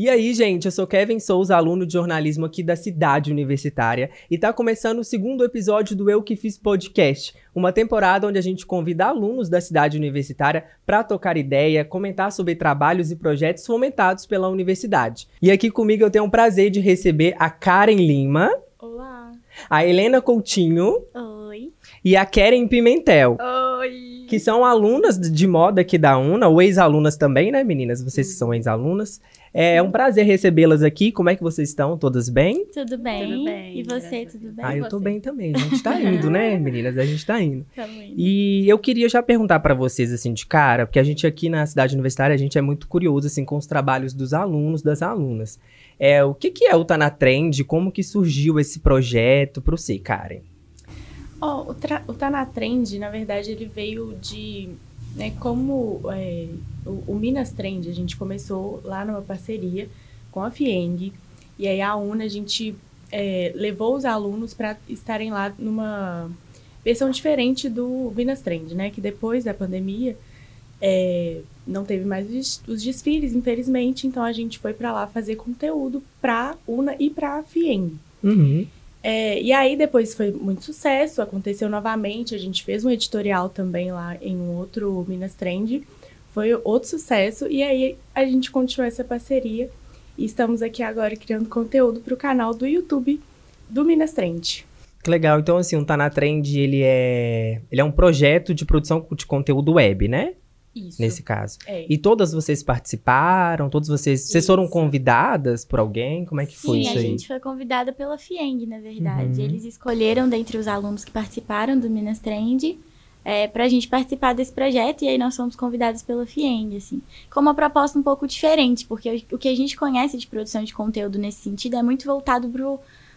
E aí, gente, eu sou Kevin Souza, aluno de jornalismo aqui da Cidade Universitária, e tá começando o segundo episódio do Eu Que Fiz Podcast, uma temporada onde a gente convida alunos da Cidade Universitária para tocar ideia, comentar sobre trabalhos e projetos fomentados pela universidade. E aqui comigo eu tenho o prazer de receber a Karen Lima. Olá. A Helena Coutinho. Oi. E a Karen Pimentel. Oi. Que são alunas de moda aqui da UNA, ou ex-alunas também, né, meninas? Vocês que são ex-alunas. É um prazer recebê-las aqui. Como é que vocês estão? Todas bem? Tudo bem? Tudo bem, E você, tudo bem? ah, eu tô Você? bem também. A gente tá indo, né, meninas? A gente tá indo. Tamo indo. E eu queria já perguntar pra vocês, assim, de cara, porque a gente aqui na cidade universitária, a gente é muito curioso, assim, com os trabalhos dos alunos, das alunas. É, o que que é o Tá Na Trend? Como que surgiu esse projeto pro você, Karen? Ó, o, tra- o Tá na Trend, na verdade, ele veio de. Né, como é, o, o Minas Trend, a gente começou lá numa parceria com a FIENG. E aí a UNA, a gente é, levou os alunos para estarem lá numa versão diferente do Minas Trend, né? Que depois da pandemia é, não teve mais os desfiles, infelizmente. Então a gente foi para lá fazer conteúdo para UNA e para a FIENG. Uhum. É, e aí depois foi muito sucesso, aconteceu novamente, a gente fez um editorial também lá em um outro Minas Trend, foi outro sucesso, e aí a gente continuou essa parceria e estamos aqui agora criando conteúdo para o canal do YouTube do Minas Trend. Que legal. Então, assim, o Tá Na Trend, ele é... Ele é um projeto de produção de conteúdo web, né? Isso. Nesse caso. É. E todas vocês participaram? Todos vocês... Vocês foram Isso. convidadas por alguém? Como é que foi Sim, isso a aí? gente foi convidada pela FIENG, na verdade. Uhum. Eles escolheram dentre os alunos que participaram do Minas Trend é, para a gente participar desse projeto e aí nós fomos convidados pela FIENG, assim. Com uma proposta um pouco diferente, porque o que a gente conhece de produção de conteúdo nesse sentido é muito voltado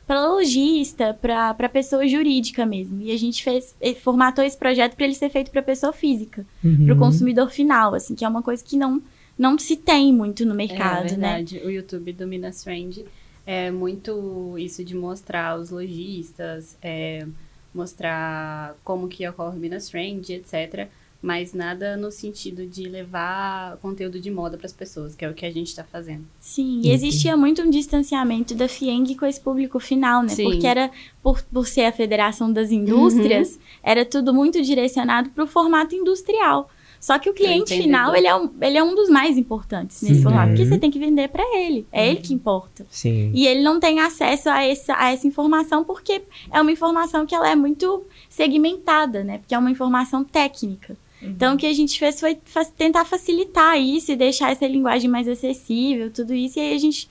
para lojista, para pessoa jurídica mesmo. E a gente fez, eh, formatou esse projeto para ele ser feito para pessoa física, Uhum. para o consumidor final, assim, que é uma coisa que não, não se tem muito no mercado, é né? verdade. O YouTube do Minas Trend é muito isso de mostrar os lojistas, é, mostrar como que ocorre o Minas Trend, etc. Mas nada no sentido de levar conteúdo de moda para as pessoas, que é o que a gente está fazendo. Sim, e existia muito um distanciamento da FIENG com esse público final, né? Sim. Porque era, por, por ser a Federação das Indústrias, era tudo muito direcionado para o formato industrial. Só que o cliente final, ele é, um, ele é um dos mais importantes nesse Sim. formato, porque você tem que vender para ele, é ele que importa. Sim. E ele não tem acesso a essa, a essa informação porque é uma informação que ela é muito segmentada, né? Porque é uma informação técnica. Então, o que a gente fez foi fa- tentar facilitar isso e deixar essa linguagem mais acessível, tudo isso. E aí a gente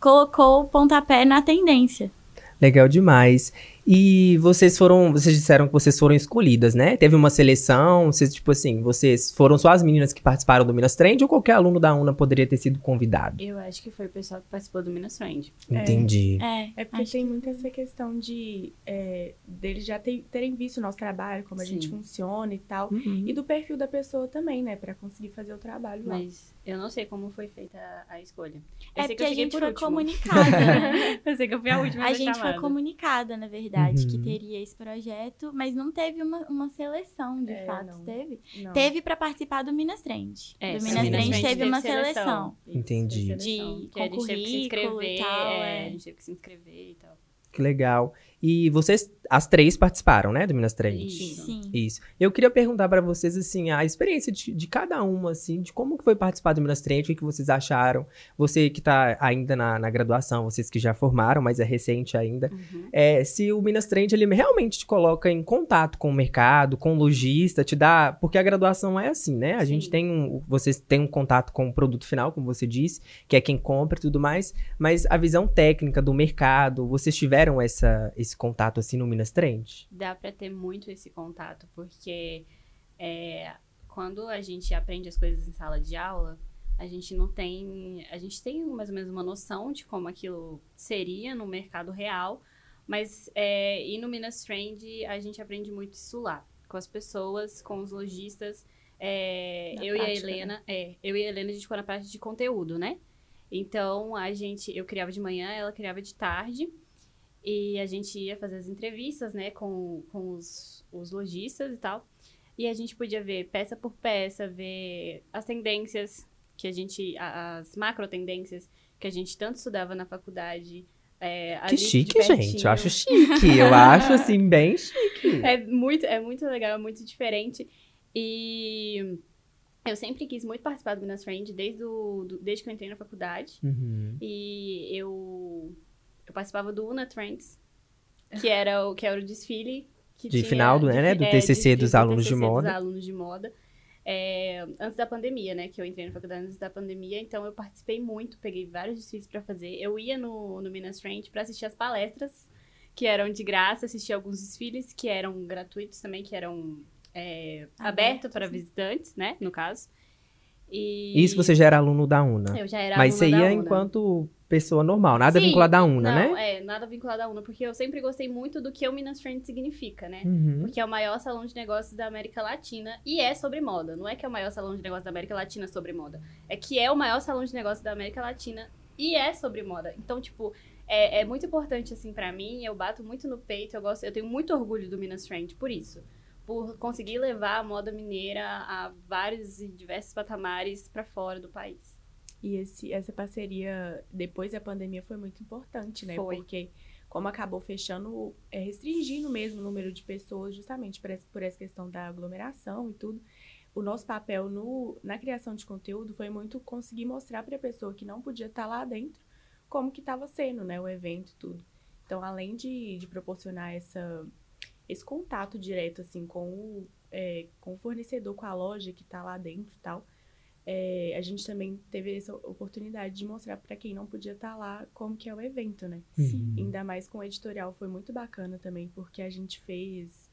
colocou o pontapé na tendência. Legal demais. E vocês foram, vocês disseram que vocês foram escolhidas, né? Teve uma seleção, vocês, tipo assim, vocês foram só as meninas que participaram do Minas Trend ou qualquer aluno da UNA poderia ter sido convidado? Eu acho que foi o pessoal que participou do Minas Trend. É. Entendi. É, É porque acho tem que muito essa questão de é, deles já ter- terem visto o nosso trabalho, como a Sim. gente funciona e tal. Uhum. E do perfil da pessoa também, né? Pra conseguir fazer o trabalho lá. Mas eu não sei como foi feita a, a escolha. Eu É sei porque que eu a gente por foi último. comunicada, né? eu sei que eu fui a última A da gente foi chamada. comunicada, na verdade, que Uhum. teria esse projeto, mas não teve uma, uma seleção, de É, fato. não. Teve? Não. Teve para participar do Minas Trend. É, do Minas Minas Trend Trend teve uma seleção. Isso, Entendi. teve seleção. De- Que a gente teve que se e inscrever, tal, é, é. a gente teve que se inscrever e tal. Que legal. E vocês, as três participaram, né, do Minas Trend? Isso. Sim. Isso. Eu queria perguntar pra vocês, assim, a experiência de, de cada uma, assim, de como que foi participar do Minas Trend, o que, que vocês acharam. Você que tá ainda na, na graduação, vocês que já formaram, mas é recente ainda. Uhum. É, se o Minas Trend, ele realmente te coloca em contato com o mercado, com o lojista, te dá... Porque a graduação é assim, né? A Sim. gente tem um... Vocês têm um contato com o produto final, como você disse, que é quem compra e tudo mais, mas a visão técnica do mercado, vocês tiveram essa, esse contato, assim, no Minas Trend? Dá pra ter muito esse contato, porque é, quando a gente aprende as coisas em sala de aula, a gente não tem. A gente tem mais ou menos uma noção de como aquilo seria no mercado real, mas é, e no Minas Trend a gente aprende muito isso lá, com as pessoas, com os lojistas. É, eu e a prática, Helena, é, eu e a Helena, a gente ficou na parte de conteúdo, né? Então, a gente, eu criava de manhã, ela criava de tarde. E a gente ia fazer as entrevistas, né, com, com os, os lojistas e tal. E a gente podia ver peça por peça, ver as tendências que a gente, as macro tendências que a gente tanto estudava na faculdade. É, que chique, gente. Eu acho chique. Eu acho, assim, bem chique. É muito, é muito legal, é muito diferente. E eu sempre quis muito participar do Minas Friend desde, o, do, desde que eu entrei na faculdade. Uhum. E eu, eu participava do Una Trends, que era o, que era o desfile. Que de tinha, final do, de, né, do é, TCC de, dos do alunos TCC de moda. Dos alunos de moda. É, antes da pandemia, né? Que eu entrei na faculdade antes da pandemia, então eu participei muito, peguei vários desfiles para fazer. Eu ia no, no Minas Trend para assistir as palestras, que eram de graça, assistir alguns desfiles que eram gratuitos também, que eram é, abertos para visitantes, né? No caso. E... Isso você já era aluno da UNA. Eu já era Mas você ia UNA. enquanto pessoa normal, nada Sim, vinculado à UNA, não, né? É, nada vinculado à UNA, porque eu sempre gostei muito do que o Minas Trend significa, né? Uhum. Porque é o maior salão de negócios da América Latina e é sobre moda. Não é que é o maior salão de negócios da América Latina sobre moda. É que é o maior salão de negócios da América Latina e é sobre moda. Então, tipo, é, é muito importante, assim, pra mim. Eu bato muito no peito. Eu, gosto, eu tenho muito orgulho do Minas Trend por isso. Por conseguir levar a moda mineira a vários e diversos patamares pra fora do país. E esse, essa parceria, depois da pandemia, foi muito importante, né? Foi. Porque como acabou fechando, é, restringindo mesmo o número de pessoas, justamente por essa, por essa questão da aglomeração e tudo, o nosso papel no, na criação de conteúdo foi muito conseguir mostrar para a pessoa que não podia estar lá dentro como que estava sendo, né? O evento e tudo. Então, além de, de proporcionar essa, esse contato direto, assim, com o, é, com o fornecedor, com a loja que está lá dentro e tal, é, a gente também teve essa oportunidade de mostrar para quem não podia estar lá como que é o evento, né? Uhum. Ainda mais com o editorial foi muito bacana também, porque a gente fez.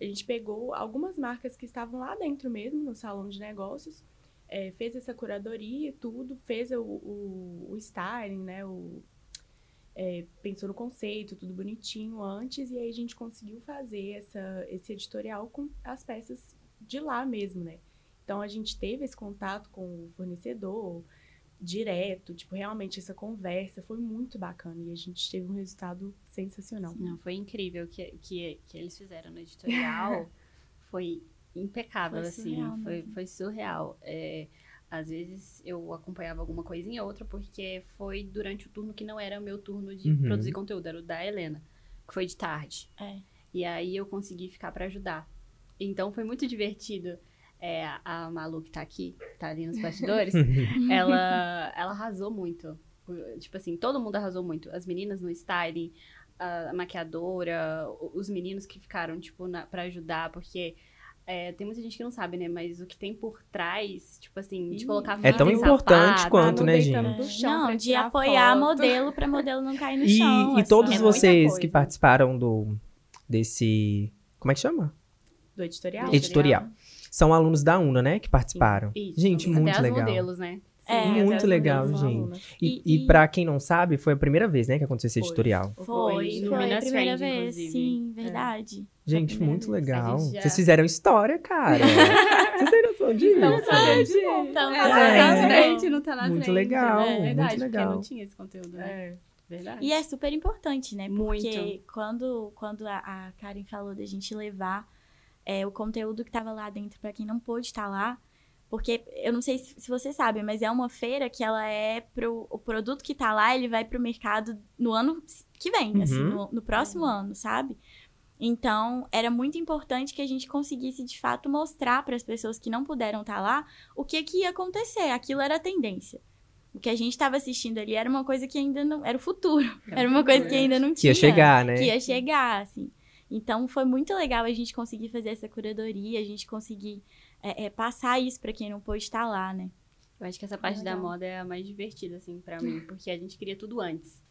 A gente pegou algumas marcas que estavam lá dentro mesmo, no salão de negócios, é, fez essa curadoria e tudo, fez o, o, o styling, né? O, é, pensou no conceito, tudo bonitinho antes, e aí a gente conseguiu fazer essa, esse editorial com as peças de lá mesmo, né? Então a gente teve esse contato com o fornecedor direto, tipo, realmente essa conversa foi muito bacana e a gente teve um resultado sensacional. Não, foi incrível o que, que, que eles fizeram no editorial. foi impecável, Foi assim. surreal Foi, mesmo. foi surreal. É, às vezes eu acompanhava alguma coisinha ou outra, porque foi durante o turno que não era o meu turno de Uhum. produzir conteúdo, era o da Helena, que foi de tarde. É. E aí eu consegui ficar pra ajudar. Então foi muito divertido. É, a Malu que tá aqui, tá ali nos bastidores, ela, ela arrasou muito. Tipo assim, todo mundo arrasou muito. As meninas no styling, a maquiadora, os meninos que ficaram, tipo, na, pra ajudar, porque é, tem muita gente que não sabe, né? Mas o que tem por trás, tipo assim, de colocar É tão importante sapato, quanto, né, gente? chão Não, de apoiar foto. modelo pra modelo não cair no E, chão. e assim. todos é vocês que participaram do desse. Como é que chama? Do editorial? Editorial. Editorial. São alunos da UNA, né? Que participaram. Isso. Gente, Até muito legal. modelos, né? É. Muito legal, gente. E, E- e pra quem não sabe, foi a primeira vez, né, que aconteceu esse Foi. editorial. Foi, Foi, foi, a primeira Trend, vez, inclusive. sim, verdade. Gente, primeira muito vez. legal. Gente já- Vocês fizeram história, cara. Vocês têm noção disso? Estamos fazendo de. Então, É, tá É. na frente, não tá na Muito frente, legal, né? É muito verdade, legal. porque não tinha esse conteúdo, né? É. Verdade. E é super importante, né? Porque Muito. quando, quando a, a Karen falou da gente levar é, o conteúdo que tava lá dentro pra quem não pôde estar lá, porque eu não sei se, você sabe, mas é uma feira que ela é pro. O produto que tá lá, ele vai pro mercado no ano que vem, assim, Uhum. no, no próximo ano, sabe? Então, era muito importante que a gente conseguisse, de fato, mostrar para as pessoas que não puderam estar lá o que, que ia acontecer. Aquilo era a tendência. O que a gente estava assistindo ali era uma coisa que ainda não. Era o futuro. Era uma coisa que ainda não Que tinha. ia chegar, né? Que ia chegar, assim. Então, foi muito legal a gente conseguir fazer essa curadoria, a gente conseguir é, é, passar isso para quem não pôde estar lá, né? Eu acho que essa parte da moda é a mais divertida, assim, pra mim, porque a gente queria tudo antes.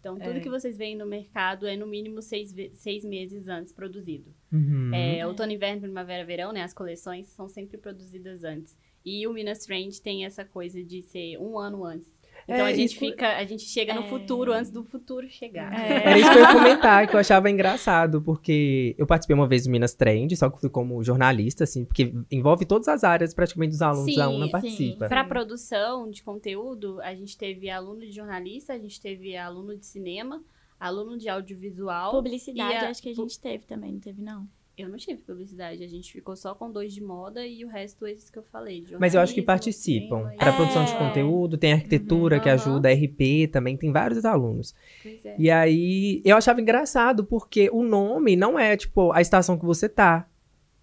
Então, tudo É. que vocês veem no mercado é no mínimo seis, seis meses antes produzido. Uhum. É, outono, inverno, primavera, verão, né? As coleções são sempre produzidas antes. E o Minas Trend tem essa coisa de ser um ano antes. Então É, a gente isso- fica, a gente chega no É. futuro antes do futuro chegar. Era isso que eu ia comentar, que eu achava engraçado, porque eu participei uma vez do Minas Trend, só que fui como jornalista, assim, porque envolve todas as áreas praticamente dos alunos da Sim, UNA sim. participa. Para produção de conteúdo, a gente teve aluno de jornalista, a gente teve aluno de cinema, aluno de audiovisual. Publicidade, e a- acho que a gente teve também, não teve, não? Eu não tive publicidade, a gente ficou só com dois de moda e o resto esses que eu falei. de Mas eu acho que jornalismo, participam. Para É. produção de conteúdo, tem arquitetura que Uhum. ajuda, RP também, tem vários alunos. Pois é. E aí, eu achava engraçado, porque o nome não é, tipo, a estação que você tá.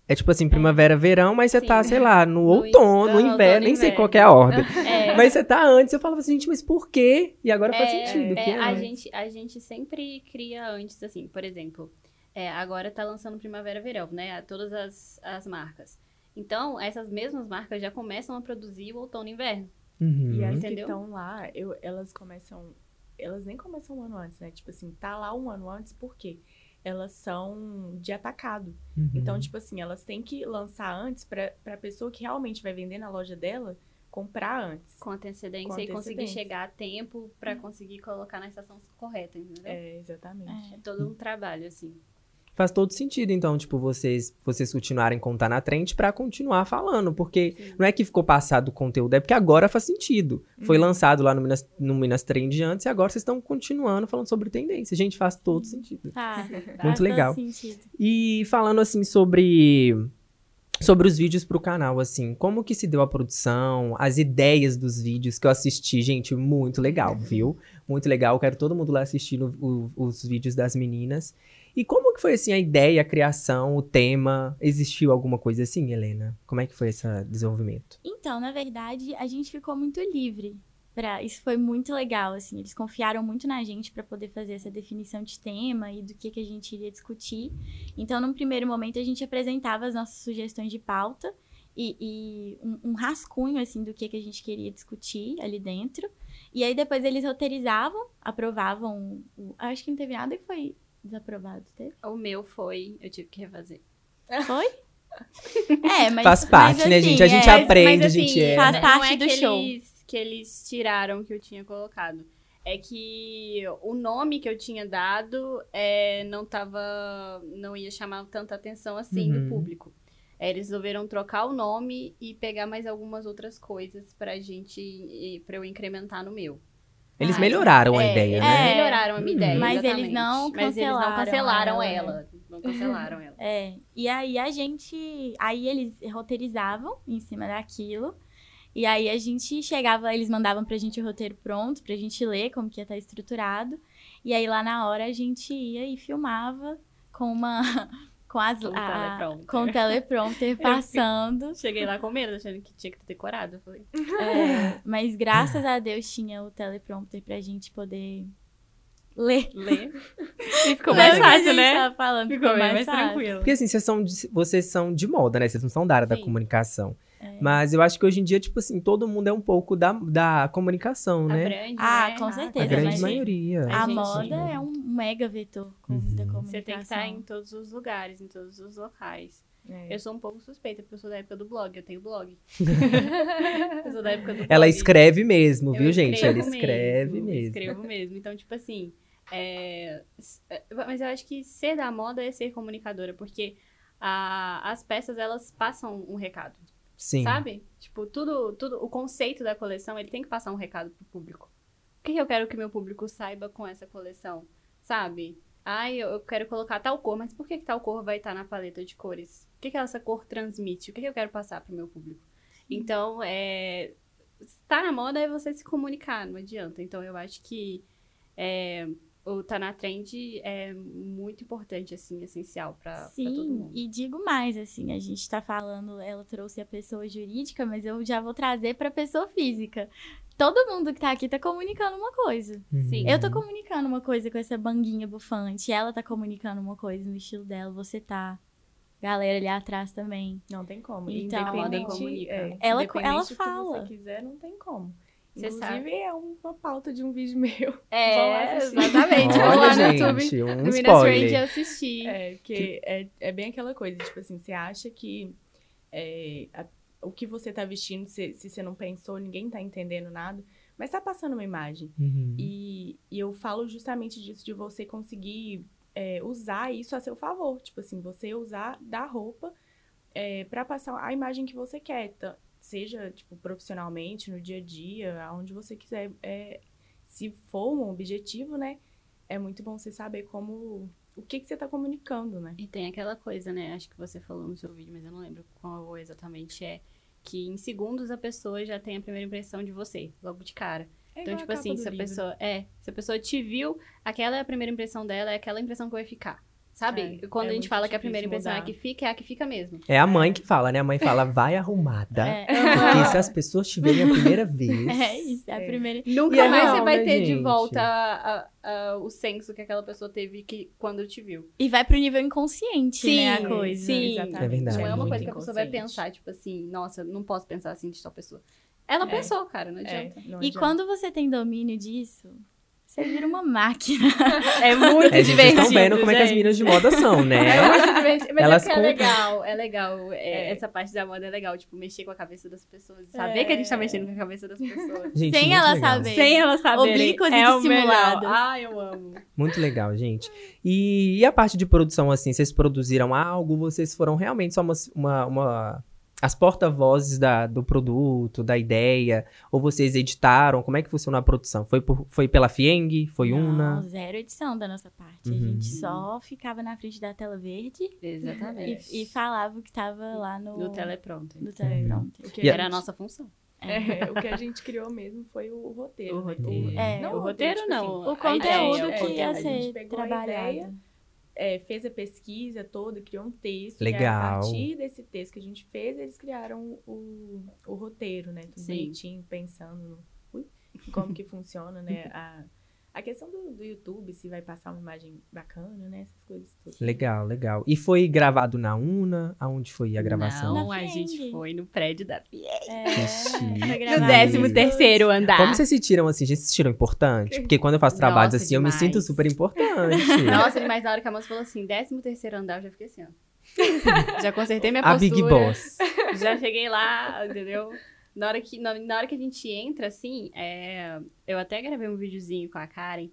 É tipo assim, primavera, verão, mas você Sim. tá, sei lá, no, No outono, no inverno, outono, nem sei inverno. qual que é a ordem. É. Mas você tá antes, eu falava assim, gente, mas por quê? E agora faz É, sentido. é, que é a, antes. gente, a gente sempre cria antes, assim, por exemplo, é, agora tá lançando Primavera Verão, né? a Todas as, as marcas. Então, essas mesmas marcas já começam a produzir o outono e inverno. Uhum. E as que Entendeu? estão lá, eu, elas começam. Elas nem começam um ano antes, né? Tipo assim, tá lá um ano antes, por quê? Elas são de atacado. Uhum. Então, tipo assim, elas têm que lançar antes pra, pra pessoa que realmente vai vender na loja dela comprar antes. Com antecedência, Com e conseguir antecedência. chegar a tempo pra conseguir colocar na estação correta, entendeu? É, exatamente. É todo um trabalho, assim. Faz todo sentido, então, tipo, vocês, vocês continuarem contar na trend pra continuar falando, porque Sim. não é que ficou passado o conteúdo, é porque agora faz sentido. Foi Uhum. lançado lá no Minas, no Minas Trend antes e agora vocês estão continuando falando sobre tendência. Gente, faz todo sentido. Tá. Muito Faz todo legal. sentido. E falando assim sobre sobre os vídeos pro canal, assim, como que se deu a produção, as ideias dos vídeos que eu assisti, gente, muito legal, viu? Muito legal, quero todo mundo lá assistindo o- os vídeos das meninas. E como que foi assim a ideia, a criação, o tema? Existiu alguma coisa assim, Helena? Como é que foi esse desenvolvimento? Então, na verdade, a gente ficou muito livre. Pra... Isso foi muito legal, assim. Eles confiaram muito na gente para poder fazer essa definição de tema e do que, que a gente iria discutir. Então, num primeiro momento, a gente apresentava as nossas sugestões de pauta e, e um, um rascunho, assim, do que, que a gente queria discutir ali dentro. E aí, depois, eles roteirizavam, aprovavam. O... Acho que não teve nada que foi desaprovado, teve? O meu foi, eu tive que refazer. Foi? É, mas. Faz parte, mas, né, assim, gente? A gente é, aprende, mas, a gente assim, erra. faz não parte é do que show. Eles, que eles tiraram que eu tinha colocado. É que o nome que eu tinha dado é, não tava. não ia chamar tanta atenção assim Uhum. do público. É, eles resolveram trocar o nome e pegar mais algumas outras coisas pra gente. pra eu incrementar no meu. Eles Ah, melhoraram a É, ideia, eles né? É. melhoraram a minha ideia. Mas eles não Mas eles não cancelaram cancelaram ela, ela. Não cancelaram ela. É, e aí a gente. Aí eles roteirizavam em cima daquilo. E aí a gente chegava, eles mandavam pra gente o roteiro pronto, pra gente ler como que ia estar estruturado. E aí lá na hora a gente ia e filmava com uma. Com as. Com o a- teleprompter. com o teleprompter passando. Cheguei lá com medo, achando que tinha que ter decorado. Eu falei, É, mas graças a Deus tinha o teleprompter pra gente poder ler. lê. E ficou Ler mais fácil, né? falando, Ficou bem mais mais tranquilo. Porque assim, vocês são de, vocês são de moda, né? Vocês não são da área da Sim. comunicação. É. Mas eu acho que hoje em dia, tipo assim, todo mundo é um pouco da, da comunicação, né? Abrange, Ah, né? com A certeza, grande mas- maioria. A gente- moda é um mega vetor com- Uhum. da Você comunicação. Você tem que estar em todos os lugares, em todos os locais. É. Eu sou um pouco suspeita, porque eu sou da época do blog. Eu tenho blog. eu sou da época do blog. Ela escreve mesmo, Eu viu, gente? Ela escreve mesmo. Escrevo mesmo. Então, tipo assim. é, é, Mas eu acho que ser da moda é ser comunicadora, porque a- as peças, elas passam um recado. Sim. Sabe? Tipo, tudo, tudo, o conceito da coleção, ele tem que passar um recado pro público. O que eu quero que meu público saiba com essa coleção? Sabe? Ai, eu quero colocar tal cor, mas por que, que tal cor vai estar na paleta de cores? O que, que essa cor transmite? O que, que eu quero passar pro meu público? Então, é... Estar na moda é você se comunicar, não adianta. Então, eu acho que é, o Tá na Trend é muito importante, assim, essencial pra, pra todo Sim, mundo. e digo mais, assim, a gente tá falando, ela trouxe a pessoa jurídica, mas eu já vou trazer pra pessoa física. Todo mundo que tá aqui tá comunicando uma coisa. Sim. Eu tô comunicando uma coisa com essa banguinha bufante, ela tá comunicando uma coisa no estilo dela, você tá. Galera ali atrás também. Não tem como. Então, Independente, ela comunica. é, Ela- independente ela fala. você quiser, não tem como. Você Inclusive, é uma pauta de um vídeo meu. É, exatamente. Vou lá Olha, no YouTube. gente, um No Minas assistir. É, porque é, é bem aquela coisa, tipo assim, você acha que é, a- o que você tá vestindo, se, se você não pensou, ninguém tá entendendo nada, mas tá passando uma imagem. Uhum. E, e eu falo justamente disso, de você conseguir é, usar isso a seu favor. Tipo assim, você usar da roupa é, para passar a imagem que você quer. Seja, tipo, profissionalmente, no dia a dia, aonde você quiser. É, se for um objetivo, né? É muito bom você saber como, o que, que você tá comunicando, né? E tem aquela coisa, né? Acho que você falou no seu vídeo, mas eu não lembro qual exatamente é. Que em segundos a pessoa já tem a primeira impressão de você, logo de cara. É então, tipo assim, se a livro. pessoa. É, se a pessoa te viu, aquela é a primeira impressão dela, é aquela impressão que vai ficar. Sabe? É, Quando é a gente fala que a primeira impressão é a mudar. que fica, é a que fica mesmo. É a mãe que fala, né? A mãe fala, vai arrumada. É, Porque se as pessoas te verem a primeira vez. é isso, é a É. primeira. Nunca E é mais real, você vai né, ter de gente? volta a- a- a- o senso que aquela pessoa teve que, quando te viu. E vai pro nível inconsciente, né, a coisa. Sim, Exatamente. É verdade. Não é uma coisa que a pessoa vai pensar, tipo assim, nossa, não posso pensar assim de tal pessoa. Ela É. pensou, cara, não É, adianta. não E adianta. quando você tem domínio disso, você vira uma máquina. É muito É, gente, vocês estão vendo como é que as meninas de moda são, né? É muito divertido. Mas Elas é, com- é legal, é legal. é, É. Essa parte da moda é legal, tipo, mexer com a cabeça das pessoas. Saber É. que a gente tá mexendo com a cabeça das pessoas. Gente, Sem muito ela legal. saber. Sem elas saberem. Oblíquas e é o melhor. dissimuladas. Ah, eu amo. Muito legal, gente. E, e a parte de produção, assim, vocês produziram algo? Vocês foram realmente só uma... uma, uma- as porta-vozes da- do produto, da ideia? Ou vocês editaram? Como é que funcionou a produção? Foi, por- foi pela Fieng? Foi Não, Una? zero edição da nossa parte. A Uhum. gente só ficava na frente da tela verde Exatamente. e, e falava o que tava lá no, No teleprompter. no teleprompter. O que E a Era a nossa função. É, o que a gente criou mesmo foi o roteiro. O roteiro. É. não O roteiro tipo não. O A conteúdo ideia, que o ia A gente ser pegou a trabalhado. ideia, é, fez a pesquisa toda, criou um texto. E Legal. a partir desse texto que a gente fez, eles criaram o, o roteiro, né? Tudo Sim. bonitinho, pensando no, ui, como que funciona, né? A, a questão do, do YouTube, se vai passar uma imagem bacana, né? Essas coisas todas. Legal, legal. E foi gravado na Una? Aonde foi a gravação? Não, Na a gente foi no prédio da Fieng. É, No décimo terceiro andar. Como vocês se tiram assim? Vocês se tiram importante? Porque quando eu faço trabalhos Nossa, assim, eu me demais. sinto super importante. Nossa, mas na hora que a moça falou assim, décimo terceiro andar, eu já fiquei assim, ó. já consertei minha a postura. Big Boss. Já cheguei lá, entendeu? Na hora que, na, na hora que a gente entra, assim, é, eu até gravei um videozinho com a Karen,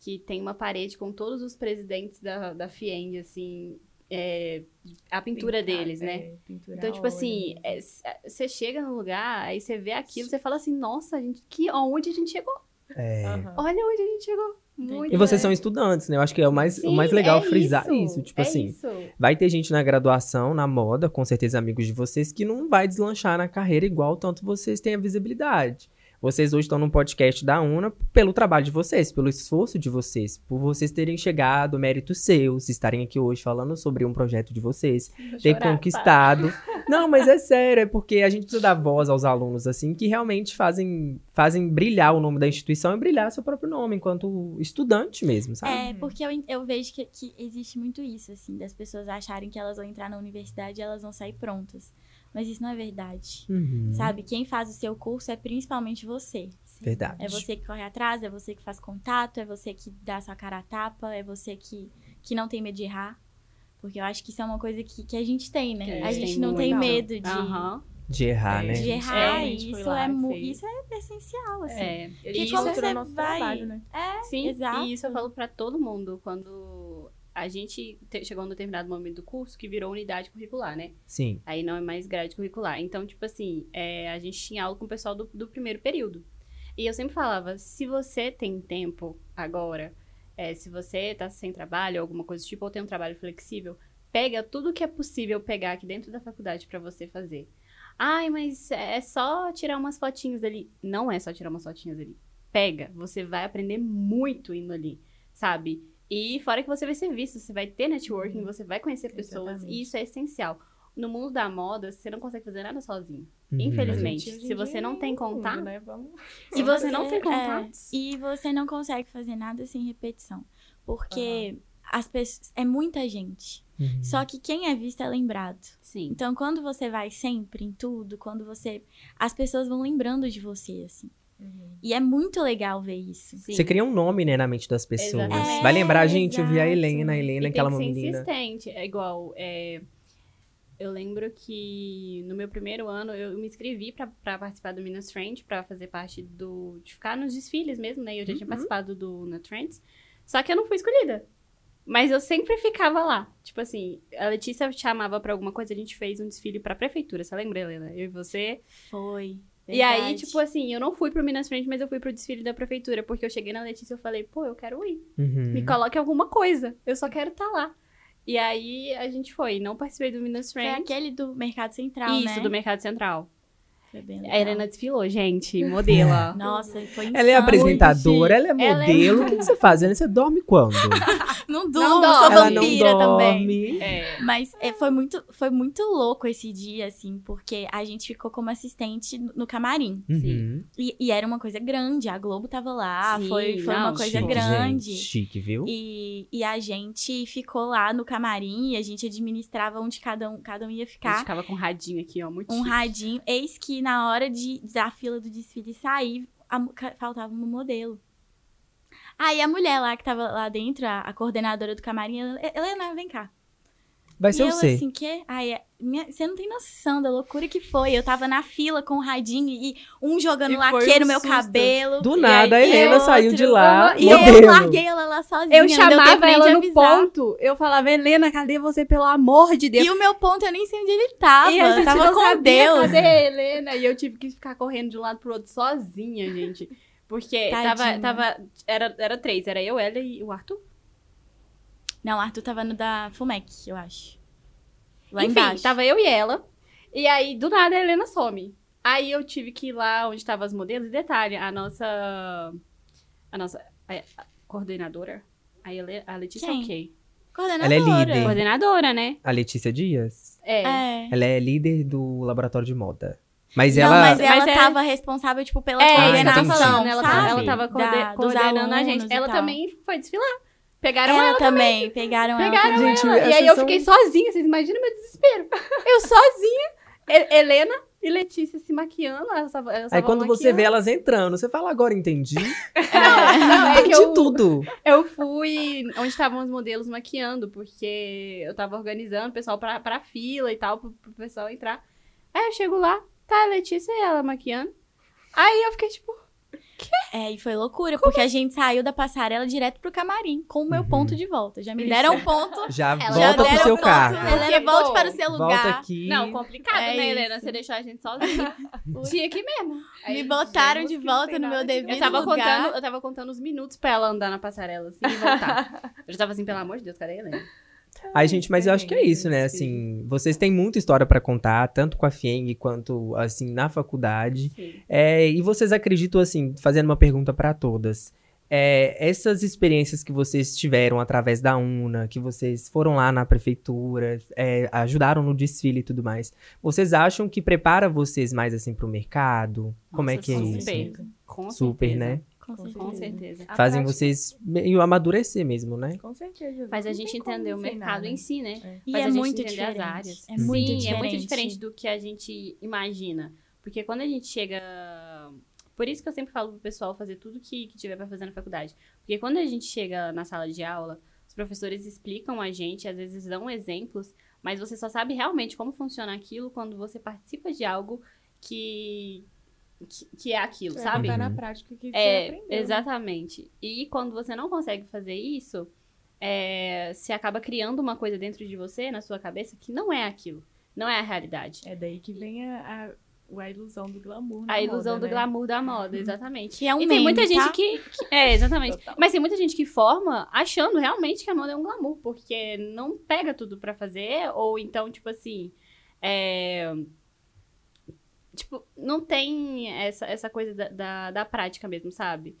que tem uma parede com todos os presidentes da, da FIENG, assim, é, a pintura Pintar, deles, né? é, pintura Então, tipo assim, é, c- você chega no lugar, aí você vê aquilo, você fala assim, nossa, gente, que, onde a gente chegou? É. Aham. Olha onde a gente chegou. Muito E vocês são estudantes, né? Eu acho que é o mais, o Sim, mais legal é frisar isso. Tipo é assim, isso. vai ter gente na graduação, na moda, com certeza amigos de vocês, que não vai deslanchar na carreira igual tanto vocês têm a visibilidade. Vocês hoje estão num podcast da UNA pelo trabalho de vocês, pelo esforço de vocês, por vocês terem chegado, méritos seus, estarem aqui hoje falando sobre um projeto de vocês, Vou ter chorar, conquistado. Não, mas é sério, é porque a gente precisa dar voz aos alunos, assim, que realmente fazem, fazem brilhar o nome da instituição e brilhar seu próprio nome, enquanto estudante mesmo, sabe? É, porque eu, eu vejo que, que existe muito isso, assim, das pessoas acharem que elas vão entrar na universidade e elas vão sair prontas. Mas isso não é verdade. Uhum, Sabe? Quem faz o seu curso é principalmente você. Verdade. É você que corre atrás, é você que faz contato, é você que dá sua cara a tapa, é você que, que não tem medo de errar. Porque eu acho que isso é uma coisa que, que a gente tem, né? Que a a gente não tem medo de, Aham. De errar, É, né? de errar. é, e isso, é, mu- isso é essencial, assim. É. E como entrou você vai- trabalho, né? Sim, Exato. e isso eu falo pra todo mundo. Quando a gente te- chegou num determinado momento do curso que virou unidade curricular, né? Sim. Aí não é mais grade curricular. Então, tipo assim, é, a gente tinha aula com o pessoal do, do primeiro período. E eu sempre falava, se você tem tempo agora, é, se você tá sem trabalho, alguma coisa do tipo, ou tem um trabalho flexível, pega tudo que é possível pegar aqui dentro da faculdade pra você fazer. Ai, mas é só tirar umas fotinhas ali. Não é só tirar umas fotinhas ali. Pega, você vai aprender muito indo ali, sabe? E fora que você vai ser visto, você vai ter networking, você vai conhecer pessoas, Exatamente. e isso é essencial. No mundo da moda, você não consegue fazer nada sozinho. Uhum. Infelizmente. Gente, se você não tem é mundo, contato, né? Vamos... Se você não tem é, contatos. e você não consegue fazer nada sem repetição. Porque as pessoas. É muita gente. Uhum. Só que quem é visto é lembrado. Sim. Então, quando você vai sempre em tudo, quando você. As pessoas vão lembrando de você, assim. E é muito legal ver isso. Sim. Você cria um nome, né, na mente das pessoas. Exatamente. Vai lembrar, É, gente, eu vi a exato. Helena, a Helena, E aquela tem que ser menina. insistente. É igual. é, Eu lembro que no meu primeiro ano eu me inscrevi pra, pra participar do Minas Trend, pra fazer parte do. de ficar nos desfiles mesmo, né? Eu já Uhum. tinha participado do Na Trends. Só que eu não fui escolhida. Mas eu sempre ficava lá. Tipo assim, a Letícia chamava pra alguma coisa, a gente fez um desfile pra prefeitura. Você lembra, Helena? Eu e você. Foi. E aí, Verdade. tipo assim, eu não fui pro Minas Frente, mas eu fui pro desfile da prefeitura, porque eu cheguei na Letícia e eu falei, pô, eu quero ir. Uhum. Me coloque alguma coisa. Eu só quero estar lá. E aí a gente foi. Não participei do Minas Foi Frente. aquele do Mercado Central, Isso, né? do Mercado Central. Foi bem A. Helena desfilou, gente. Modelo. Nossa, foi Ela é insano. apresentadora, ela é Ela é- modelo. O que, você faz? Helena? Você dorme quando? Não Não durmo, dorme. sou ela não vampira também. dorme. É. Mas é, foi, muito, foi muito louco esse dia, assim, porque a gente ficou como assistente no- camarim. Uhum. E, e era uma coisa grande, a Globo tava lá, Sim, foi, foi uma não, coisa Chique, grande. gente, Chique, viu? E, e a gente ficou lá no camarim e a gente administrava onde cada um, cada um ia A gente ficar. ficava com um radinho aqui, ó. Muito Um chique. radinho. Eis que na hora de, da fila do desfile sair, a faltava uma modelo. Aí a mulher lá que tava lá dentro, a, a coordenadora do camarim, ela, Helena, vem cá. Vai e ser eu você. assim, que? Aí, minha- você não tem noção da loucura que foi. Eu tava na fila com o radinho e um jogando E laque um no meu susto. cabelo. Do nada, a aí Helena outro, saiu de lá. E eu modelo. larguei ela lá sozinha. Eu chamava ela no avisar. ponto. Eu falava, Helena, cadê você, pelo amor de Deus? E o meu ponto, eu nem sei onde ele tava. E a gente tava não com sabia Deus. Cadê a Helena? E eu tive que ficar correndo de um lado pro outro sozinha, gente. Porque tava, Tadinha. tava. Era, era três, era eu, ela e o Arthur. Não, o Arthur tava no da Fumec, eu acho. Lá Enfim, embaixo. tava eu e ela. E aí, do nada, a Helena some. Aí eu tive que ir lá onde estavam as modelos. E detalhe, a nossa. A nossa a- a coordenadora. A, Ele, a Letícia Quem? é o quê? Coordenadora. Ela é líder. Coordenadora, né? A Letícia Dias. É. É. Ela é líder do laboratório de moda. Mas Não, ela. mas ela Mas é- tava responsável, tipo, pela É, coordenação, ela, sabe? ela tava coorde- Da- coordenando a gente. Ela também foi desfilar. Pegaram Ela, ela, também, pegaram, Pegaram ela. também. Gente, ela. E aí eu são- fiquei sozinha, vocês imaginam meu desespero. Eu sozinha, He- Helena e Letícia se maquiando. Elas elas Aí quando você vê elas entrando, você fala, agora entendi. Não, é que entendi eu, tudo. eu fui onde estavam os modelos maquiando, porque eu tava organizando o pessoal pra, pra fila e tal, pro, pro pessoal entrar. Aí eu chego lá, tá a Letícia e ela maquiando. Aí eu fiquei tipo, É, e foi loucura, porque a gente saiu da passarela direto pro camarim, com o meu Uhum. ponto de volta. Já me deram um ponto. Já volta pro deram seu ponto. carro. Helena, Porque, volte para o seu Volta lugar. aqui. não, complicado, É né, Helena? isso. Você deixou a gente sozinha. Tinha aqui mesmo. Aí, Me botaram de volta no meu devido Eu tava, lugar. contando, eu tava contando os minutos pra ela andar na passarela, assim, e voltar. eu já tava assim, pelo amor de Deus, cadê a Helena? Ai, gente, mas eu acho que é isso, né? Assim, vocês têm muita história pra contar, tanto com a Fieng quanto, assim, na faculdade. É, e vocês acreditam, assim, fazendo uma pergunta pra todas. é, essas experiências que vocês tiveram através da UNA, que vocês foram lá na prefeitura, é, ajudaram no desfile e tudo mais, vocês acham que prepara vocês mais, assim, pro mercado? Como é que é isso? certeza. Com Super, certeza. né? Com certeza. Com certeza. Fazem prática- vocês meio amadurecer mesmo, né? Com certeza. Faz a gente entender o mercado né? em si, né? É. E Faz é a gente muito entender diferente. as áreas. É muito Sim, diferente. é muito diferente do que a gente imagina. Porque quando a gente chega. Por isso que eu sempre falo pro pessoal fazer tudo que, que tiver pra fazer na faculdade. Porque quando a gente chega na sala de aula, os professores explicam a gente, às vezes dão exemplos, mas você só sabe realmente como funciona aquilo quando você participa de algo que. Que, que é aquilo, Você sabe? contar Uhum. na prática que você É, aprendeu. né? exatamente. E quando você não consegue fazer isso, é, você acaba criando uma coisa dentro de você, na sua cabeça, que não é aquilo. Não é a realidade. É daí que vem a, a, a ilusão do glamour. na A ilusão moda, do né? glamour da moda, exatamente. Que é um e tem muita meme, gente tá? que, que- É, exatamente. Total. Mas tem muita gente que forma achando realmente que a moda é um glamour, porque não pega tudo pra fazer, ou então, tipo assim. É... Tipo, não tem essa, essa coisa da, da, da prática mesmo, sabe?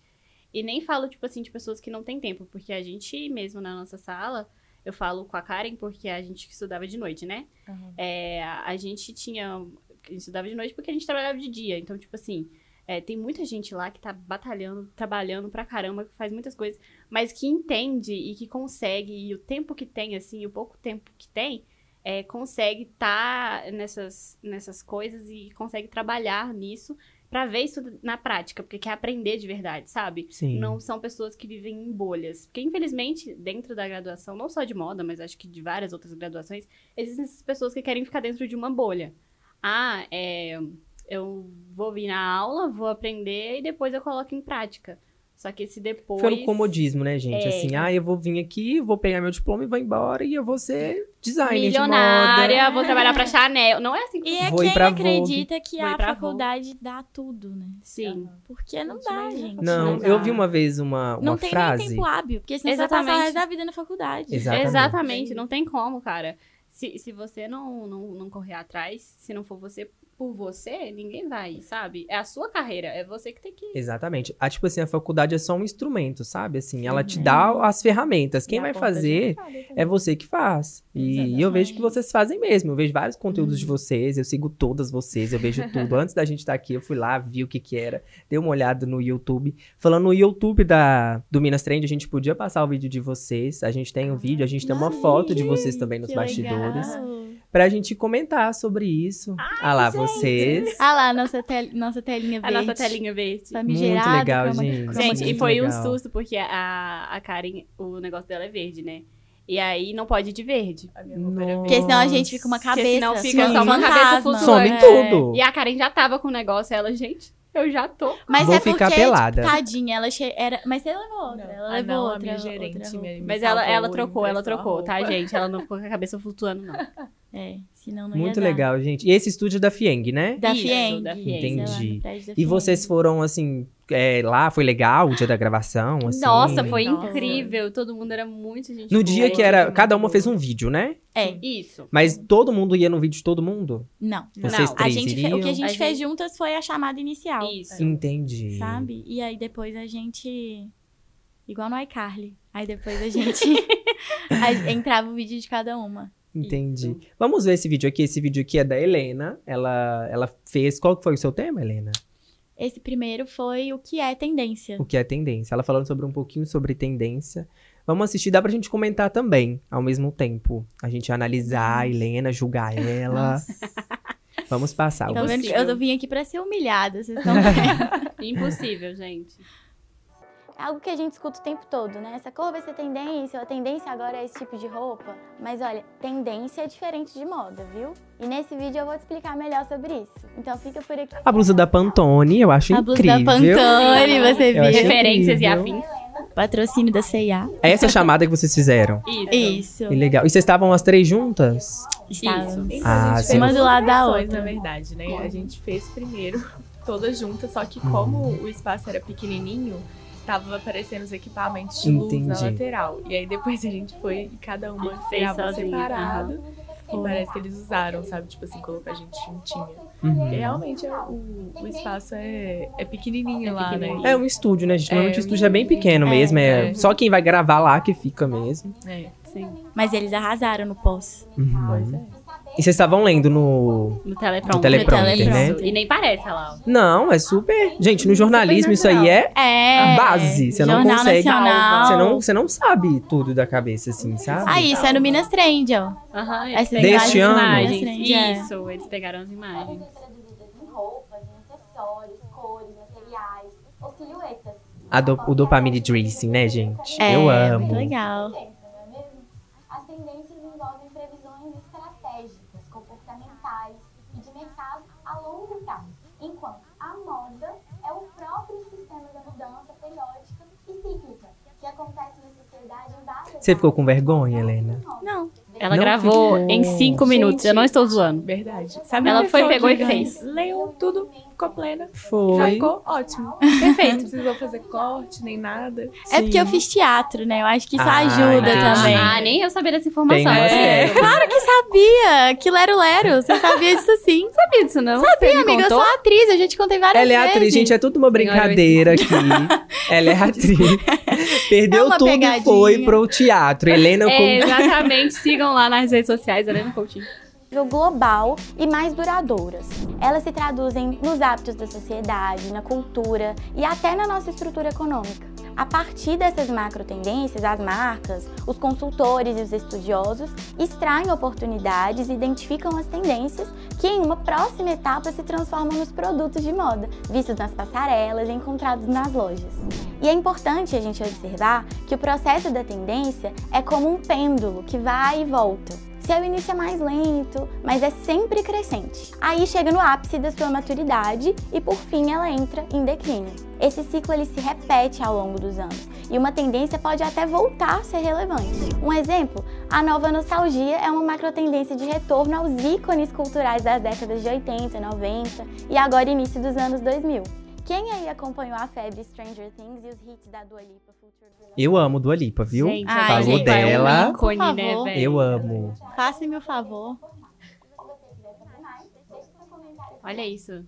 E nem falo, tipo assim, de pessoas que não têm tempo, porque a gente mesmo na nossa sala, eu falo com a Karen, porque a gente estudava de noite, né? Aham. É, a gente tinha. A gente estudava de noite porque a gente trabalhava de dia. Então, tipo assim, é, tem muita gente lá que tá batalhando, trabalhando pra caramba, que faz muitas coisas, mas que entende e que consegue, e o tempo que tem, assim, o pouco tempo que tem, é, consegue estar nessas, nessas coisas e consegue trabalhar nisso pra ver isso na prática, porque quer aprender de verdade, sabe? Sim. Não são pessoas que vivem em bolhas. Porque, infelizmente, dentro da graduação, não só de moda, mas acho que de várias outras graduações, existem essas pessoas que querem ficar dentro de uma bolha. Ah, é, eu vou vir na aula, vou aprender e depois eu coloco em prática. Só que esse depois. Foi no comodismo, né, gente? É. Assim, ah, eu vou vir aqui, vou pegar meu diploma e vou embora e eu vou ser designer Milionária, de moda. vou trabalhar pra Chanel. Não é assim que E é quem Vogue. acredita que Vou a faculdade dá tudo, né? Sim. Porque não dá, gente. Não, Não eu dá. vi uma vez uma, uma Não tem frase. nem tempo hábil, porque senão você vai passar o Exatamente. resto da vida na faculdade. Exatamente. Exatamente, não tem como, cara. Se, se você não, não, não correr atrás, se não for você por você, ninguém vai, sabe? É a sua carreira, é você que tem que. Exatamente. Ah, tipo assim, a faculdade é só um instrumento, sabe? Assim, ela te Uhum. dá as ferramentas. Quem a vai fazer é você que faz. E eu vejo que vocês fazem mesmo. Eu vejo vários conteúdos Uhum. de vocês, eu sigo todas vocês, eu vejo tudo. Antes da gente estar aqui, eu fui lá, vi o que que era, dei uma olhada no YouTube. Falando no YouTube da, do Minas Trend, a gente podia passar o vídeo de vocês. A gente tem um vídeo, a gente tem uma foto de vocês também nos Que bastidores. legal. Pra gente comentar sobre isso. ah lá, vocês. Ah lá, nossa, tel nossa telinha A verde. nossa telinha verde. Famigerada, Muito legal, croma- gente. croma Gente, e foi um legal. susto, porque a, a Karen, o negócio dela é verde, né? E aí não pode ir de verde. A. Porque senão a gente fica uma Porque cabeça. senão fica fica só um uma cabeça fantasma. Some É. tudo. E a Karen já tava com o negócio, ela, gente, eu já tô. Mas Vou é porque, ficar pelada. Tipo, tadinha, ela che... era... Mas você levou outra, ela Ah, levou não, outra. a minha outra gerente me, me Mas ela, ela trocou, ela a trocou, tá, gente? Ela não ficou com a cabeça flutuando, não. É, senão não Muito ia dar. legal, gente. E esse estúdio é da Fieng, né? Da Isso, Fieng. da Fieng. lá, no Entendi. da E vocês foram, assim, é, lá, foi legal o dia da gravação? Assim? Nossa, foi Nossa. incrível. Todo mundo era muito gente No boa. dia que era. Cada uma fez um vídeo, né? É, Isso. Mas todo mundo ia no vídeo de todo mundo? não. Vocês Não, A três gente fe-? O que a gente A fez gente- juntas foi a chamada inicial. Isso. Entendi. Sabe? E aí depois a gente. Igual no iCarly. Aí depois a gente. aí entrava o vídeo de cada uma. Entendi. Vamos ver esse vídeo aqui. Esse vídeo aqui é da Helena. Ela, ela fez. Qual que foi o seu tema, Helena? Esse primeiro foi o que é tendência. O que é tendência. Ela falando sobre um pouquinho sobre tendência. Vamos assistir, dá pra gente comentar também, ao mesmo tempo. A gente analisar a Helena, julgar ela. Vamos passar. Vendo? que Impossível. Eu vim aqui pra ser humilhada, vocês estão vendo? Impossível, gente. É algo que a gente escuta o tempo todo, né? Essa cor vai ser tendência, ou a tendência agora é esse tipo de roupa. Mas olha, tendência é diferente de moda, viu? E nesse vídeo eu vou te explicar melhor sobre isso. Então fica por aqui. A blusa da Pantone, eu acho A blusa incrível. da Pantone, você viu? Referências e incrível. afins. Patrocínio da C&A. É essa chamada que vocês fizeram. Isso. Isso. Que legal. E vocês estavam as três juntas? Estávamos. Então, Ah, a gente sim. fez Uma do lado da outra. na verdade, né? A gente fez primeiro todas juntas, só que como o espaço era pequenininho, tava aparecendo os equipamentos de luz na lateral. E aí depois a gente foi e cada uma sozinha, separado. E parece que eles usaram, sabe? Tipo assim, colocar a gente juntinha. Uhum. E realmente é- o, o espaço é, é pequenininho É lá, pequenininho. né? É um estúdio, né, gente? Normalmente É, o estúdio é bem pequeno é, mesmo. É, é. só quem vai gravar lá que fica mesmo. É, Sim. Mas eles arrasaram no pós. Uhum. pois é. E vocês estavam lendo no. No teleprompter. No teleprompter, né? Isso. E nem parece lá. Não, é super. Gente, no jornalismo isso aí é É. base. Você não Jornal consegue. Nacional. Você não, você não sabe tudo da cabeça, assim, sabe? Ah, isso é no Minas Trend, ó. Aham, eles pegaram Deste as ano? imagens. É. Isso, eles pegaram as imagens. Em roupas, em acessórios, cores, materiais ou silhuetas. A do- o dopamine dressing, né, gente? É, Eu amo. muito legal. Você ficou com vergonha, Helena? Não. Ela Não gravou ficou. em cinco minutos. Eu não estou zoando. Verdade. Sabe Ela foi, pegou e fez. Leu tudo, ficou plena. Já Foi. ficou ótimo. Perfeito. Não precisou fazer corte nem nada. É porque eu fiz teatro, né? Eu acho que isso Ah, ajuda entendi. também. Ah, nem eu sabia dessa informação. É. Claro que sabia! Aquilo era o Lero. Você sabia disso sim. sabia disso, não? Sabia, amiga. Eu contou? sou atriz, eu já te contei várias Ela é vezes. atriz, gente, é tudo uma brincadeira aqui. Ela é atriz. Perdeu É tudo e pegadinha. foi pro teatro. Helena É, com exatamente. Sigam lá nas redes sociais, Helena Coutinho. Global e mais duradouras. Elas se traduzem nos hábitos da sociedade, na cultura e até na nossa estrutura econômica. A partir dessas macro tendências, as marcas, os consultores e os estudiosos extraem oportunidades e identificam as tendências que em uma próxima etapa se transformam nos produtos de moda, vistos nas passarelas e encontrados nas lojas. E é importante a gente observar que o processo da tendência é como um pêndulo que vai e volta. Seu início é mais lento, mas é sempre crescente. Aí chega no ápice da sua maturidade e por fim ela entra em declínio. Esse ciclo ele se repete ao longo dos anos e uma tendência pode até voltar a ser relevante. Um exemplo, a nova nostalgia é uma macro tendência de retorno aos ícones culturais das décadas de 80, 90 e agora início dos anos 2000. Quem aí acompanhou a febre Stranger Things e os hits da Dua Lipa? Eu amo Dua Lipa, viu? Gente, Ai, Falou gente, dela. É um ícone, né, velho? Eu amo. Faça-me o favor. Olha isso.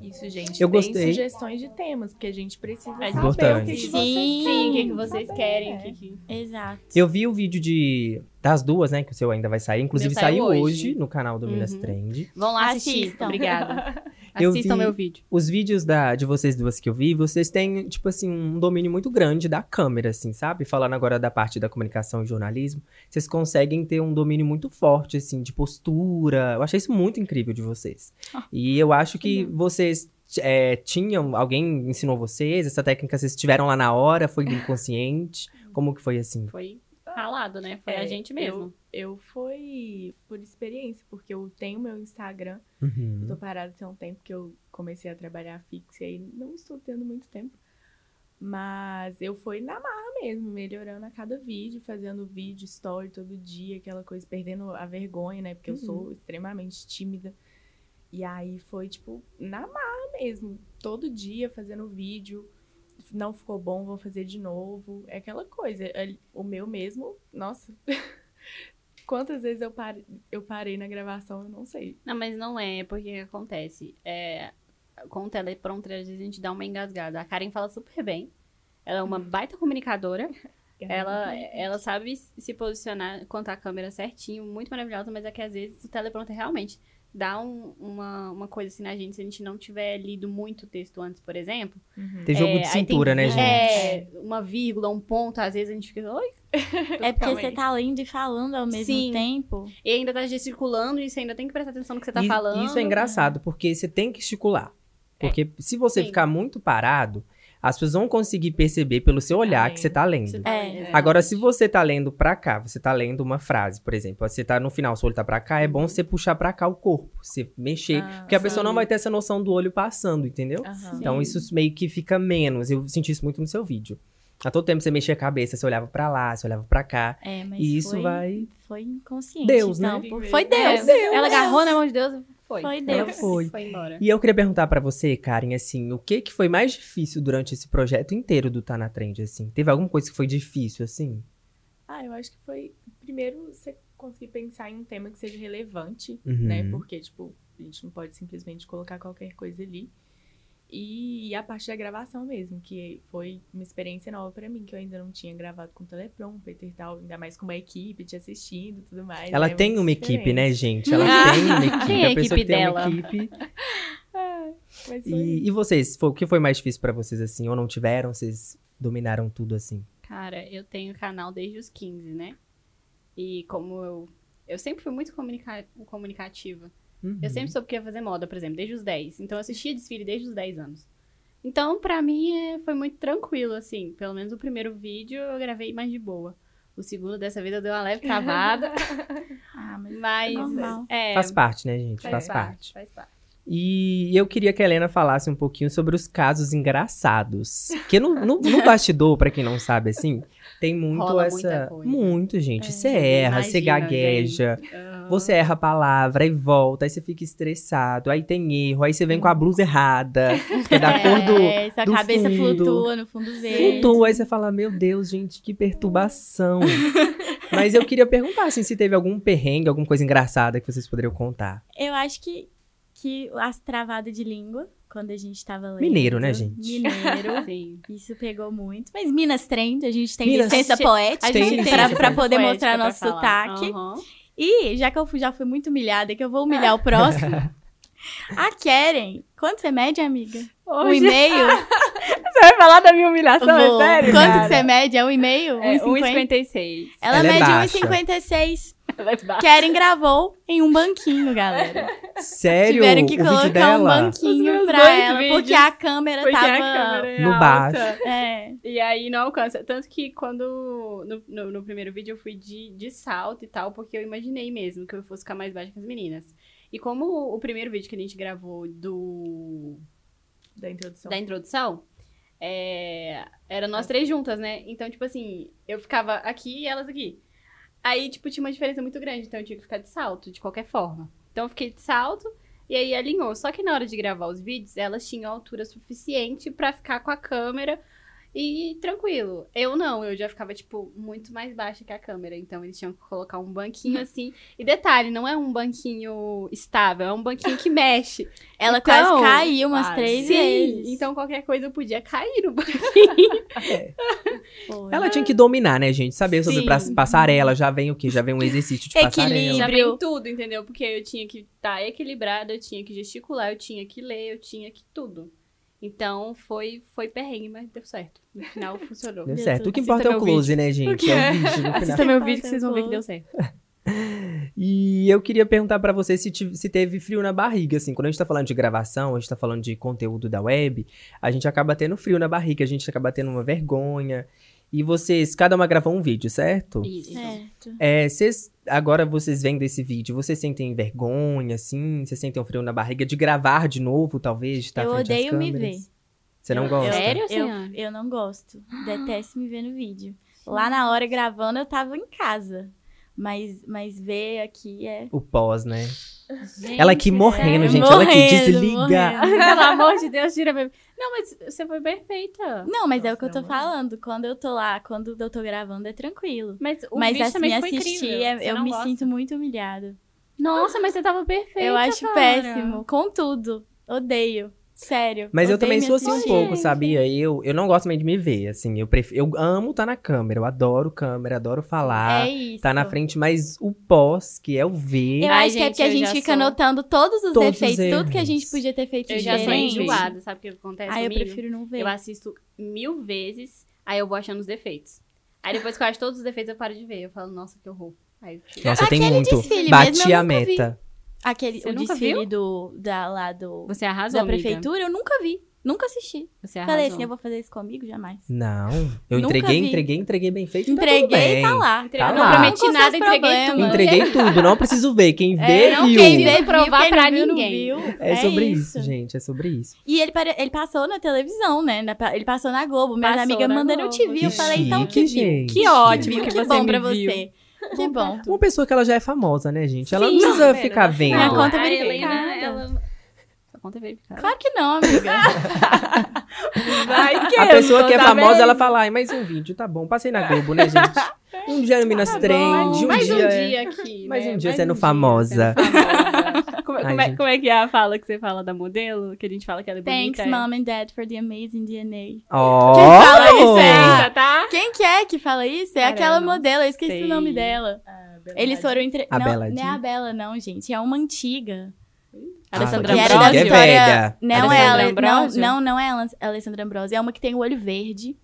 Isso, gente. Eu gostei. sugestões de temas, porque a gente precisa É saber o importante. que, que vocês Sim. Sim, o que, que vocês querem? o que que- Exato. Eu vi o vídeo de das duas, né? Que o seu ainda vai sair. Inclusive Meu saiu saiu hoje. hoje no canal do Minas Uhum. Trend. Vão lá assistir. Assistam. Obrigada. Eu Assistam vi- meu vídeo. Os vídeos da, de vocês duas que eu vi, vocês têm, tipo assim, um domínio muito grande da câmera, assim, sabe? Falando agora da parte da comunicação e jornalismo, vocês conseguem ter um domínio muito forte, assim, de postura. Eu achei isso muito incrível de vocês. Ah, e eu acho que vocês é, tinham, alguém ensinou vocês, essa técnica vocês tiveram lá na hora, foi do inconsciente? Como que foi assim? Foi ralado, né? Foi É, a gente mesmo. Eu fui por experiência, porque eu tenho meu Instagram. Uhum. Eu tô parada tem um tempo que eu comecei a trabalhar fixo e aí não estou tendo muito tempo. Mas eu fui na marra mesmo, melhorando a cada vídeo, fazendo vídeo, story todo dia, aquela coisa, perdendo a vergonha, né? Porque eu sou extremamente tímida. E aí foi, tipo, na marra mesmo. Todo dia fazendo vídeo. Não ficou bom, vou fazer de novo. É aquela coisa. ali- O meu mesmo, nossa. Quantas vezes eu parei, eu parei na gravação, eu não sei. Não, mas não é, porque acontece. É, com o teleprompter, às vezes a gente dá uma engasgada. A Karen fala super bem. Ela é uma baita comunicadora. Ela, ela sabe se posicionar quanto à câmera certinho, muito maravilhosa, mas é que às vezes o teleprompter realmente dá um- uma, uma coisa assim na gente, se a gente não tiver lido muito o texto antes, por exemplo. Uhum. Tem jogo É, de aí tem cintura, né, gente? É, uma vírgula, um ponto, às vezes a gente fica, oi? É porque você tá lendo e falando ao mesmo Sim. tempo. E ainda tá gesticulando e você ainda tem que prestar atenção no que você tá E- falando. Isso é engraçado, porque você tem que esticular. Porque se você Sim. ficar muito parado, as pessoas vão conseguir perceber pelo seu olhar que você tá lendo. Você tá É. lendo, exatamente. Agora, se você tá lendo pra cá, você tá lendo uma frase, por exemplo, você tá no final, seu olho tá pra cá, é bom você puxar pra cá o corpo, você mexer, Ah, porque a pessoa não vai ter essa noção do olho passando, entendeu? Aham. Então isso meio que fica menos. Eu senti isso muito no seu vídeo. A todo tempo você mexia a cabeça, você olhava pra lá, você olhava pra cá. É, mas e isso foi, vai. foi inconsciente. Deus, né? então, por- Foi Deus. É, Deus. Ela agarrou na mão de Deus foi. Foi Ela Deus. foi. Foi embora. E eu queria perguntar pra você, Karen, assim, o que que foi mais difícil durante esse projeto inteiro do Tá na Trend, assim? Teve alguma coisa que foi difícil, assim? Ah, eu acho que foi. Primeiro, você conseguir pensar em um tema que seja relevante, Uhum. né? Porque, tipo, a gente não pode simplesmente colocar qualquer coisa ali. E a parte da gravação mesmo, que foi uma experiência nova pra mim, que eu ainda não tinha gravado com teleprompter e tal, ainda mais com uma equipe te assistindo e tudo mais. Ela né? tem Muito uma equipe, né, gente? Ela tem uma equipe. é a a pessoa equipe que tem dela? uma equipe. Mas foi E, e vocês, foi- o que foi mais difícil pra vocês, assim? Ou não tiveram? Vocês dominaram tudo, assim? Cara, eu tenho canal desde os 15, né? E como eu. Eu sempre fui muito comunica- comunicativa. Uhum. Eu sempre soube que ia fazer moda, por exemplo, desde os 10. Então eu assistia desfile desde os 10 anos. Então, pra mim, é, foi muito tranquilo, assim. Pelo menos o primeiro vídeo eu gravei mais de boa. O segundo, dessa vez, eu dei uma leve travada. Ah, mas mas. normal. É, Faz parte, né, gente? faz Faz, parte. parte. Faz parte. E eu queria que a Helena falasse um pouquinho sobre os casos engraçados. Porque no, no, no bastidor, pra quem não sabe, assim, tem muito Rola essa. muita coisa. Muito, gente. É, Você erra, você Imagina, gagueja. gente. Aham. Você erra a palavra e volta, aí você fica estressado, aí tem erro, aí você vem com a blusa errada, que é da cor do. É, sua do cabeça fundo. flutua no fundo verde. Flutua, aí você fala, meu Deus, gente, que perturbação. Mas eu queria perguntar, assim, se teve algum perrengue, alguma coisa engraçada que vocês poderiam contar. Eu acho que, que as travadas de língua, quando a gente tava lendo. Mineiro, né, gente? Mineiro. Sim. Isso pegou muito. Mas Minas Trend, a gente tem Minas- licença poética A Tem gente licença pra, pra poder mostrar pra nosso falar. sotaque. Aham. E já que eu já fui muito humilhada, que eu vou humilhar o próximo. A Keren, quanto você mede, amiga? Um Hoje- e-mail? Você vai falar da minha humilhação? Vou. É sério? Quanto cara? que você mede? É um e-mail? É, 1,50? 1,56. Ela Ela é mede baixa. 1,56. Keren gravou em um banquinho, galera. Sério? Tiveram que o colocar um banquinho pra ela, porque a câmera Porque tava. a câmera é No alta. baixo. É. E aí não alcança. Tanto que quando. No, no, no primeiro vídeo eu fui de, de salto e tal, porque eu imaginei mesmo que eu fosse ficar mais baixa que as meninas. E como o, o primeiro vídeo que a gente gravou do. Da introdução. da introdução, é, era nós três juntas, né? Então, tipo assim, eu ficava aqui e elas aqui. Aí, tipo, tinha uma diferença muito grande, então eu tinha que ficar de salto, de qualquer forma. Então eu fiquei de salto e aí alinhou. Só que na hora de gravar os vídeos, elas tinham altura suficiente pra ficar com a câmera e tranquilo. Eu não, eu já ficava, tipo, muito mais baixa que a câmera. Então eles tinham que colocar um banquinho assim. E detalhe, não é um banquinho estável, é um banquinho que mexe. Ela Então, quase caiu umas quase. três Sim, vezes. então qualquer coisa eu podia cair no banquinho. Foi. Ela tinha que dominar, né, gente? Saber sobre Sim. pra- passarela, já vem o quê? Já vem um exercício de passarela. Equilíbrio. Já vem tudo, entendeu? Porque eu tinha que estar equilibrada, eu tinha que gesticular, eu tinha que ler, eu tinha que tudo. Então foi, foi perrengue, mas deu certo. No final funcionou. Deu certo. O que importa é o close, né, gente? É o vídeo no final. Assista meu vídeo que vocês vão ver que deu certo. E eu queria perguntar pra você se, tive- se teve frio na barriga, assim. Quando a gente tá falando de gravação, a gente tá falando de conteúdo da web, a gente acaba tendo frio na barriga, a gente acaba tendo uma vergonha. E vocês, cada uma gravou um vídeo, certo? Isso. Certo. É, vocês, agora vocês vendo esse vídeo, vocês sentem vergonha, assim? Vocês sentem um frio na barriga de gravar de novo, talvez? De estar Eu odeio me ver. Você não Eu- gosta? Sério, Eu, eu não gosto. Detesto me ver no vídeo. Lá na hora gravando, eu tava em casa. Mas, mas ver aqui é. O pós, né? Gente, ela aqui morrendo, é, gente. Ela aqui morrendo, desliga. morrendo. Pelo amor de Deus, tira meu... Não, mas você foi perfeita. Não, mas é o Nossa, que eu tô falando. Quando eu tô lá, quando eu tô gravando, é tranquilo. Mas o mas assim, também foi assistir, incrível. é- eu me gosta? sinto muito humilhada. Nossa, mas você tava perfeita, eu acho cara. péssimo. Com tudo. Odeio. Sério. Mas eu também sou assim um pouco, sabia? Eu, eu não gosto também de me ver, assim. Eu, prefiro, eu amo estar na câmera, eu adoro câmera, adoro falar, É isso. tá na frente, mas o pós, que é o ver. Eu Ai, acho que é porque a gente fica sou- notando todos os Todos os defeitos, tudo que a gente podia ter feito Eu já sou enjoada, sabe o que acontece Aí eu prefiro não ver. Eu assisto mil vezes, aí eu vou achando os defeitos. Aí depois que eu acho todos os defeitos, eu paro de ver. Eu falo, nossa, que horror. Aí eu. Nossa, tem Aquele muito. desfile Bati a nunca vi. Aquele, Você o nunca desfile viu? do, da, lá do, Você arrasou, da amiga. prefeitura, eu nunca vi. Nunca assisti. Você Falei arrasou. assim, eu vou fazer isso comigo? Jamais. Não. Eu Nunca entreguei, vi. entreguei, entreguei bem feito. tá tudo Entreguei, bem. tá lá. Entregou, Tá não lá. prometi seus nada, entreguei problemas. tudo. Entreguei tudo, não preciso ver. Quem vê, É, não, viu. quem vê, viu, provar quem pra não viu, não ninguém. viu. É sobre isso. gente, é sobre isso. E ele, ele passou na televisão, né? Ele passou na Globo. Amigas na mandando eu te vi. Eu Que falei, então chique, que viu. Que ótimo Viu? que, Que você bom me pra viu. você. Que bom. Uma pessoa que ela já é famosa, né, gente? Ela Sim, não precisa tá vendo? ficar vendo. Minha conta é a verificada. Helena, ela... Conta é verificada. Claro que não, amiga. Vai que A pessoa que é tá famosa, vendo? ela fala, ai, mais um vídeo, tá bom. Passei na Globo, né, gente? Um dia no Minas Trend, um mais dia... um é- dia aqui, mais né? um dia sendo famosa. sendo famosa. como, Ai, como é, como é que é a fala que você fala da modelo? Que a gente fala que ela é bonita? Thanks, mom and dad, for the amazing DNA. Ó! Quem fala isso é- licença, tá? Quem que é que fala isso? É Cara, aquela modelo, eu esqueci sei. o nome dela. Ah, Eles foram entre... A não, Bela não é a Bela, não, gente. É uma antiga. Alessandra Ah, que era Ambrosio? da É velha. Não é Alessandra ela, não, Ambrosio? não, não é a Alessandra Ambrosio. É uma que tem o olho verde,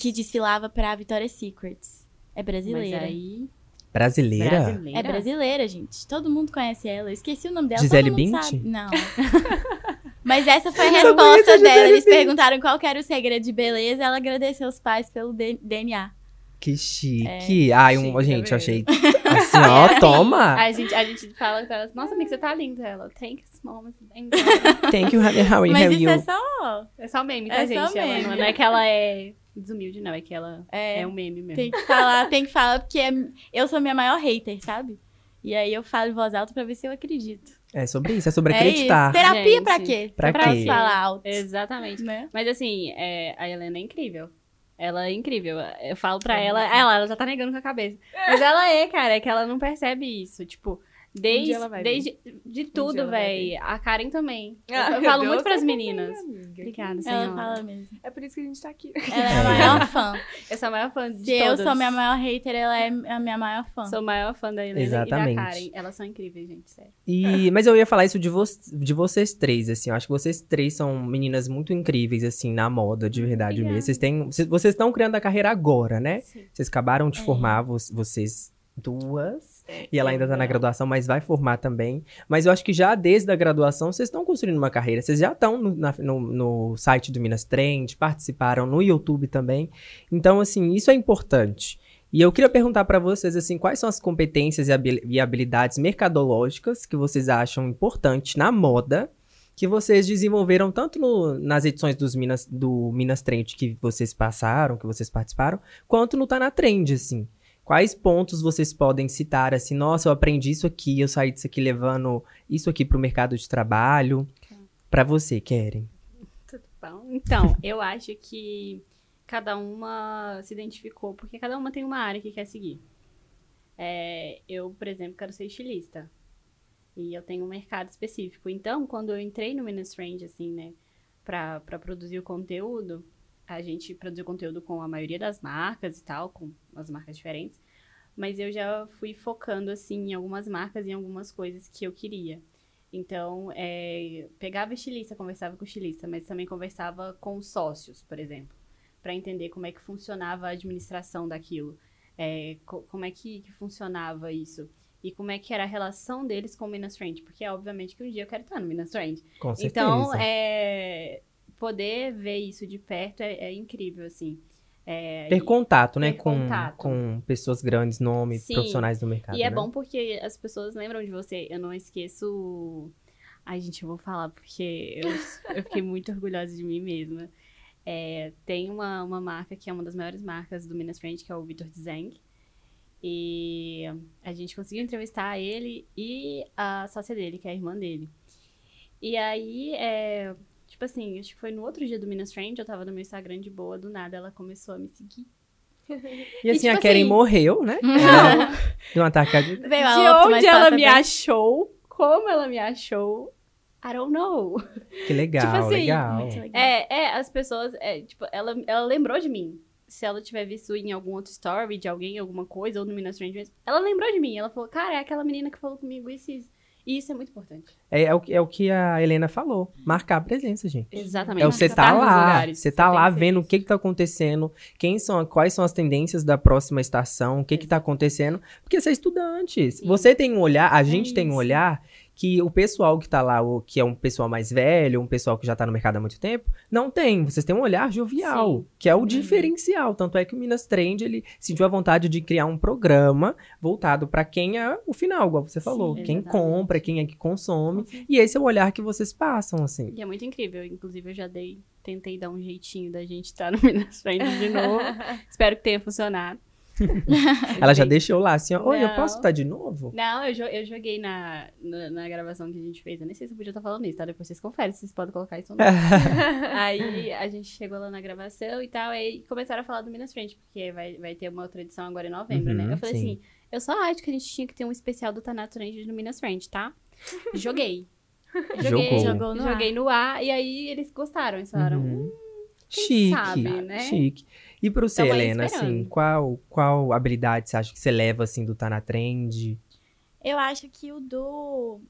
que desfilava pra Victoria's Secrets. É brasileira. Mas aí... Brasileira? Brasileira? É brasileira, gente. Todo mundo conhece ela. Eu esqueci o nome dela. Gisele Bündchen? sabe. Não. Mas essa foi a resposta dela. Eles perguntaram qual era o segredo de beleza. Ela agradeceu os pais pelo DNA. Que chique. Ai, um, gente, eu achei assim, ó, toma. A gente, a gente fala pra ela, nossa, amiga, você tá linda. Ela, thanks, mom. Thank you, how, how Mas are isso you? é só. É só meme, tá, É gente? só Ela meme. não, não é que ela é desumilde, não. É que ela É, é, um meme mesmo. tem que falar, tem que falar, porque é- eu sou minha maior hater, sabe? E aí eu falo em voz alta pra ver se eu acredito. É sobre isso, é sobre É acreditar. isso. Terapia Gente, pra quê? pra pra quê? falar alto. Exatamente. Né? Mas assim, é, a Helena é incrível. Ela é incrível. Eu falo pra ela, ela, ela já tá negando com a cabeça. Mas ela é, cara, é que ela não percebe isso. Tipo, desde, ela vai desde de tudo, ela vai véi. A Karen também. Eu- Ah, eu falo Deus, muito pras você meninas. Obrigada, Ela senhora. fala mesmo. É por isso que a gente tá aqui. Ela é a maior fã. Eu sou a maior fã de Se eu todas. sou minha maior hater, ela é a minha maior fã. Sou a maior fã da Helena Exatamente. e da Karen. Elas são incríveis, gente, sério. E, mas eu ia falar isso de, vo de vocês três, assim. Eu acho que vocês três são meninas muito incríveis, assim, na moda, de verdade Obrigada. mesmo. Vocês têm. Vocês vocês estão criando a carreira agora, né? Sim. Vocês acabaram de É. formar, vo- vocês duas. E ela ainda tá na graduação, mas vai formar também. Mas eu acho que já desde a graduação vocês estão construindo uma carreira. Vocês já estão no, na- no- no site do Minas Trend, participaram no YouTube também. Então, assim, isso é importante. E eu queria perguntar pra vocês, assim, quais são as competências e e habilidades mercadológicas que vocês acham importantes na moda que vocês desenvolveram tanto no- nas edições dos Minas, do Minas Trend que vocês passaram, que vocês participaram, quanto no Tá na Trend, assim. Quais pontos vocês podem citar, assim, nossa, eu aprendi isso aqui, eu saí disso aqui levando isso aqui pro mercado de trabalho. Pra você, Keren. Tudo bom? Então, eu acho que cada uma se identificou, porque cada uma tem uma área que quer seguir. É, eu, por exemplo, quero ser estilista. E eu tenho um mercado específico. Então, quando eu entrei no Minas Trend, assim, né, pra, pra produzir o conteúdo, a gente produziu conteúdo com a maioria das marcas e tal, com as marcas diferentes. Mas eu já fui focando, assim, em algumas marcas e em algumas coisas que eu queria. Então, é, pegava estilista, conversava com o estilista, mas também conversava com os sócios, por exemplo, para entender como é que funcionava a administração daquilo, é, co- como é que, que funcionava isso e como é que era a relação deles com o Minas Trend, porque obviamente que um dia eu quero estar no Minas Trend. Com certeza. Então, é, poder ver isso de perto é, é incrível, assim. É, Ter e- contato, né, ter com, contato. com pessoas grandes, nomes, Sim. profissionais do mercado, E é né? bom porque as pessoas lembram de você. Eu não esqueço. Ai, gente, eu vou falar porque eu, eu fiquei muito orgulhosa de mim mesma. É, tem uma, uma marca que é uma das maiores marcas do Minas Trend, que é o Vitor Dzeng. E a gente conseguiu entrevistar ele e a sócia dele, que é a irmã dele. E aí, é, tipo assim, acho que foi no outro dia do Minas Trend, eu tava no meu Instagram de boa, do nada ela começou a me seguir. E assim, e, a tipo Keren assim- morreu, né? Não! De um ataque cardíaco. Veio a de onde ela me bem. achou, como ela me achou, I don't know. Que legal, Tipo assim, legal. Muito legal. É, é, as pessoas, é, tipo, ela, ela lembrou de mim. Se ela tiver visto em algum outro story de alguém, alguma coisa, ou no Minas Trend mesmo, ela lembrou de mim. Ela falou, cara, é aquela menina que falou comigo isso e isso. E isso é muito importante. É, é o, que- é o que a Helena falou. Marcar a presença, gente. Exatamente. É o você tá lá, você tá lá vendo o que que tá acontecendo, quem são, quais são as tendências da próxima estação, o que que tá acontecendo, porque você é estudante. Você tem um olhar, a gente tem um olhar que o pessoal que tá lá, o, que é um pessoal mais velho, um pessoal que já tá no mercado há muito tempo, não tem. Vocês têm um olhar jovial, Sim. que é o Uhum. diferencial. Tanto é que o Minas Trend, ele sentiu a vontade de criar um programa voltado pra quem é o final, igual você falou. quem exatamente. compra, quem é que consome. E esse é o olhar que vocês passam, assim. E é muito incrível. Inclusive, eu já dei, tentei dar um jeitinho da gente estar no Minas Trend de novo. Espero que tenha funcionado. Ela já deixou lá assim, ó, oi, eu Não. posso estar de novo? Não, eu, jo- eu joguei na, na, na gravação que a gente fez. Eu nem sei se eu podia estar falando isso, tá? Depois vocês conferem, vocês podem colocar isso ou não. aí a gente chegou lá na gravação e tal, aí começaram a falar do Minas Frente, porque vai, vai ter uma outra edição agora em novembro, Uhum, né? Eu falei sim. assim, eu só acho que a gente tinha que ter um especial do Tanato Trend no Minas Frente, tá? Joguei. Joguei, Jogou. No ar. joguei no ar e aí eles gostaram, eles falaram, Uhum. "Hum, Quem Chique, sabe, né? chique. E pra você, Tamo Helena, assim, qual, qual habilidade você acha que você leva, assim, do Tá na Trend? Eu acho que o do.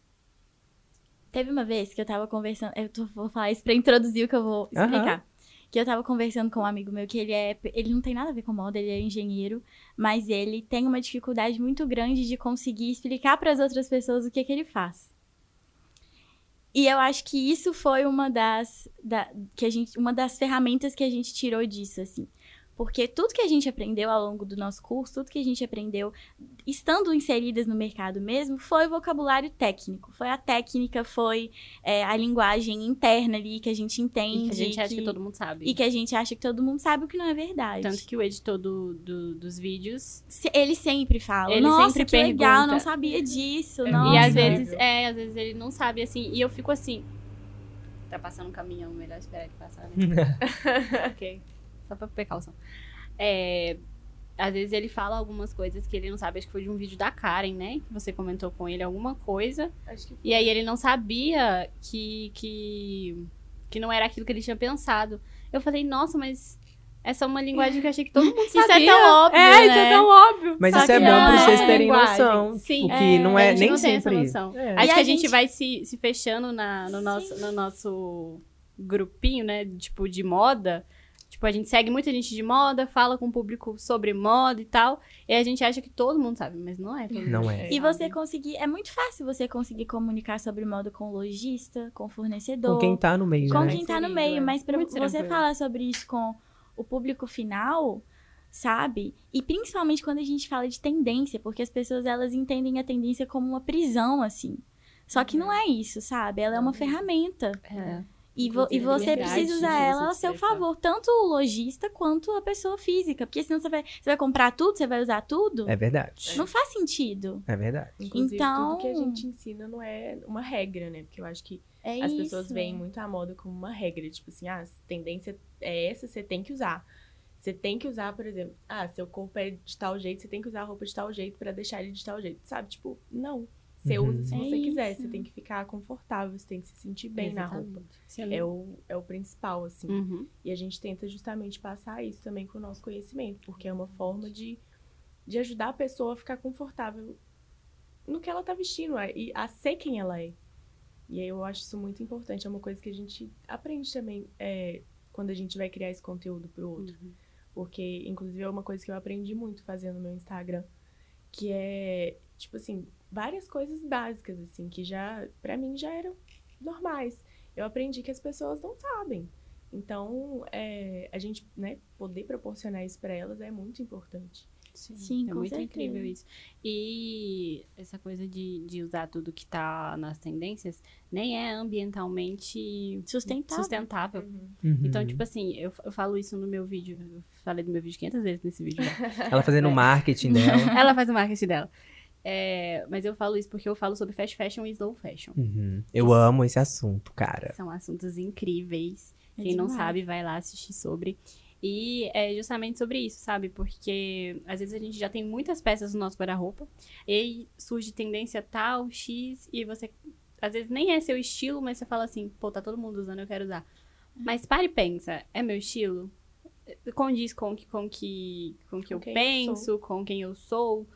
Teve uma vez que eu tava conversando. Eu tô- vou falar isso pra introduzir o que eu vou explicar. Que eu tava conversando com um amigo meu que ele é. Ele não tem nada a ver com moda, ele é engenheiro, mas ele tem uma dificuldade muito grande de conseguir explicar para as outras pessoas o que, que ele faz. E eu acho que isso foi uma das, da, que a gente, uma das ferramentas que a gente tirou disso, assim. Porque tudo que a gente aprendeu ao longo do nosso curso, tudo que a gente aprendeu estando inseridas no mercado mesmo, foi vocabulário técnico. Foi a técnica, foi é, a linguagem interna ali que a gente entende. e que a gente acha que todo mundo sabe. e que a gente acha que todo mundo sabe o que não é verdade. Tanto que o editor do, do- dos vídeos Se- Ele sempre fala, Ele nossa, sempre que legal, pergunta." não sabia disso, É, nossa. E às vezes, é, às vezes ele não sabe, assim, e eu fico assim. Tá passando um caminhão, melhor esperar ele passar, né? ok. Só pra precaução. É, às vezes ele fala algumas coisas que ele não sabe. Acho que foi de um vídeo da Karen, né? Que você comentou com ele alguma coisa. Acho que E aí ele não sabia que, que, que não era aquilo que ele tinha pensado. Eu falei, nossa, mas essa é uma linguagem que eu achei que todo mundo Isso é sabia. tão óbvio, É, isso né? é tão óbvio. Mas Só isso é bom pra vocês é terem linguagem. noção. Sim, tipo, é, que não a é gente nem não tem essa sempre. noção. É. Acho E que a a gente gente- vai se, se fechando na, no, nosso, no nosso grupinho, né? Tipo, de moda. Tipo, a gente segue muita gente de moda, fala com o público sobre moda e tal. E a gente acha que todo mundo sabe, mas não é. Não é. E você conseguir. É muito fácil você conseguir comunicar sobre moda com o lojista, com o fornecedor. Com quem tá no meio, com né? quem tá no meio, é. mas pra Muito você tranquilo. falar sobre isso com o público final, sabe? E principalmente quando a gente fala de tendência, porque as pessoas elas entendem a tendência como uma prisão, assim. Só que não é isso, sabe? Ela é uma Não. ferramenta. É. E, vo- e Inclusive, você precisa usar ela a se seu expressar. favor, tanto o lojista quanto a pessoa física. Porque senão você vai, você vai comprar tudo, você vai usar tudo. É verdade. Não faz sentido. É verdade. Inclusive, Então- tudo que a gente ensina não é uma regra, né? Porque eu acho que É as isso. pessoas veem muito a moda como uma regra. Tipo assim, ah, a tendência é essa, você tem que usar. Você tem que usar, por exemplo, ah, seu corpo é de tal jeito, você tem que usar a roupa de tal jeito pra deixar ele de tal jeito. Sabe? Tipo, não. Você Uhum. usa se É você quiser. isso. Você tem que ficar confortável, você tem que se sentir bem na roupa. Exatamente. Se eu não- É o, é o principal, assim. Uhum. E a gente tenta justamente passar isso também com o nosso conhecimento, porque é uma forma de, de ajudar a pessoa a ficar confortável no que ela tá vestindo a- e a ser quem ela é. E aí eu acho isso muito importante, é uma coisa que a gente aprende também é, quando a gente vai criar esse conteúdo pro outro. Uhum. Porque, inclusive, é uma coisa que eu aprendi muito fazendo no meu Instagram, que é, tipo assim, várias coisas básicas, assim, que já, pra mim, já eram normais. Eu aprendi que as pessoas não sabem. Então, é, a gente, né, poder proporcionar isso pra elas é muito importante. Sim, Sim, é com muito certeza. incrível isso. E essa coisa de, de usar tudo que tá nas tendências nem é ambientalmente Sustentável. sustentável. Uhum. Então, tipo assim, eu, eu falo isso no meu vídeo. Eu falei do meu vídeo 500 vezes nesse vídeo. já. Ela fazendo o É. marketing dela. Ela faz o marketing dela. É, mas eu falo isso porque eu falo sobre fast fashion e slow fashion. Uhum. Eu amo esse assunto, cara. São assuntos incríveis. É Quem não demais. sabe, vai lá assistir sobre. E é justamente sobre isso, sabe? Porque às vezes a gente já tem muitas peças no nosso guarda-roupa, e aí surge tendência tal, X, e você. Às vezes nem é seu estilo, mas você fala assim, pô, tá todo mundo usando, eu quero usar. Mas para e pensa, é meu estilo? Condiz com que, com que, com que Com eu quem eu penso, com quem eu sou.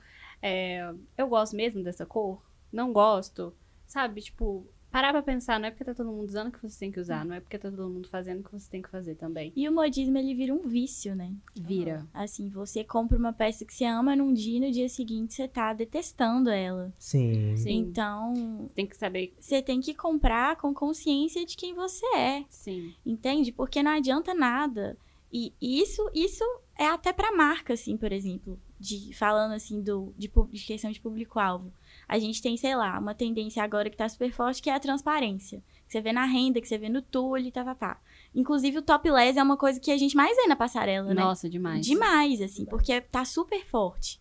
É, eu gosto mesmo dessa cor? Não gosto? Sabe? Tipo, parar pra pensar, não é porque tá todo mundo usando que você tem que usar, não é porque tá todo mundo fazendo que você tem que fazer também. E o modismo, ele vira um vício, né? Vira. Assim, você compra uma peça que você ama num dia e no dia seguinte você tá detestando ela. Sim. Sim. Então, Tem que saber. você tem que comprar com consciência de quem você é, Sim. entende? Porque não adianta nada. E isso, isso é até pra marca, assim, por exemplo. De, falando assim do, de, de questão de público-alvo. A gente tem, sei lá, uma tendência agora que tá super forte, que é a transparência. Que você vê na renda, que você vê no tule, tá, tá, tá. Inclusive, o topless é uma coisa que a gente mais vê na passarela, né? Nossa, demais. Demais, assim, porque tá super forte.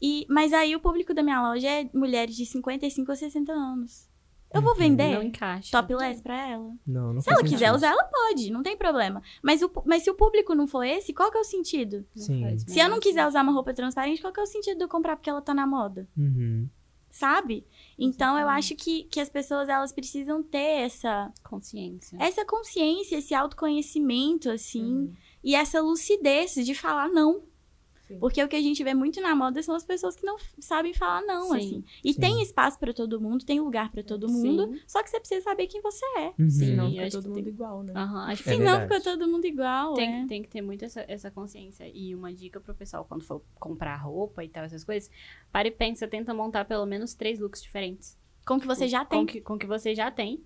E, mas aí o público da minha loja é mulheres de 55 a 60 anos. Eu vou Uhum. vender Não encaixa. topless pra ela. Não, não Se ela quiser usar, ela pode, não tem problema. Mas, o, mas se o público não for esse, qual que é o sentido? Sim. Se eu não quiser usar uma roupa transparente, qual que é o sentido de eu comprar porque ela tá na moda? Uhum. Sabe? Então eu Exatamente. acho que, que as pessoas elas precisam ter essa, Consciência. essa consciência, esse autoconhecimento, assim, Uhum. e essa lucidez de falar não. Sim. Porque o que a gente vê muito na moda são as pessoas que não sabem falar não, Sim. assim. E Sim. tem espaço pra todo mundo, tem lugar pra todo mundo, Sim. só que você precisa saber quem você é. Uhum. Sim. Senão E fica todo mundo tem- igual, né? Aham, acho que É Se não, verdade. fica todo mundo igual, tem, é. tem que ter muito essa, essa consciência. E uma dica pro pessoal, quando for comprar roupa e tal, essas coisas, para e pensa, tenta montar pelo menos três looks diferentes. Com o que você já tem. Com que, com que você já tem.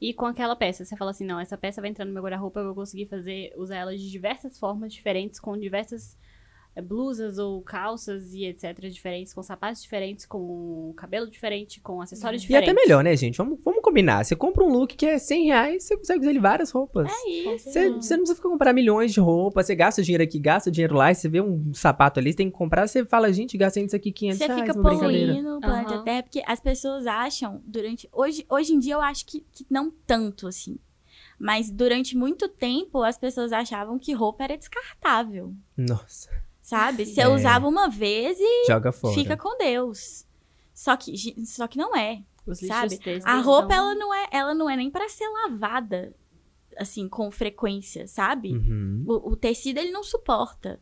E com aquela peça. Você fala assim, não, essa peça vai entrar no meu guarda-roupa, eu vou conseguir fazer, usar ela de diversas formas diferentes, com diversas blusas ou calças e etc. diferentes, com sapatos diferentes, com cabelo diferente, com acessórios E diferentes. até melhor, né, gente? Vamos, vamos combinar. Você compra um look que é 100 reais, você consegue usar ele várias roupas. É isso. Você, você não precisa ficar comprar milhões de roupas, você gasta dinheiro aqui, gasta dinheiro lá, e você vê um sapato ali, você tem que comprar, você fala, gente, gasta isso aqui 500 Você reais, fica uma brincadeira. poluindo o planeta. Terra, porque as pessoas acham, durante. Hoje, hoje em dia eu acho que, que não tanto, assim. Mas durante muito tempo as pessoas achavam que roupa era descartável. Nossa, Sabe? Você É. usava uma vez e joga fora. fica com Deus. Só que, só que não é. Os lixos Sabe? A roupa, são- ela não é, ela não é nem pra ser lavada, assim, com frequência, sabe? Uhum. O, o tecido, ele não suporta.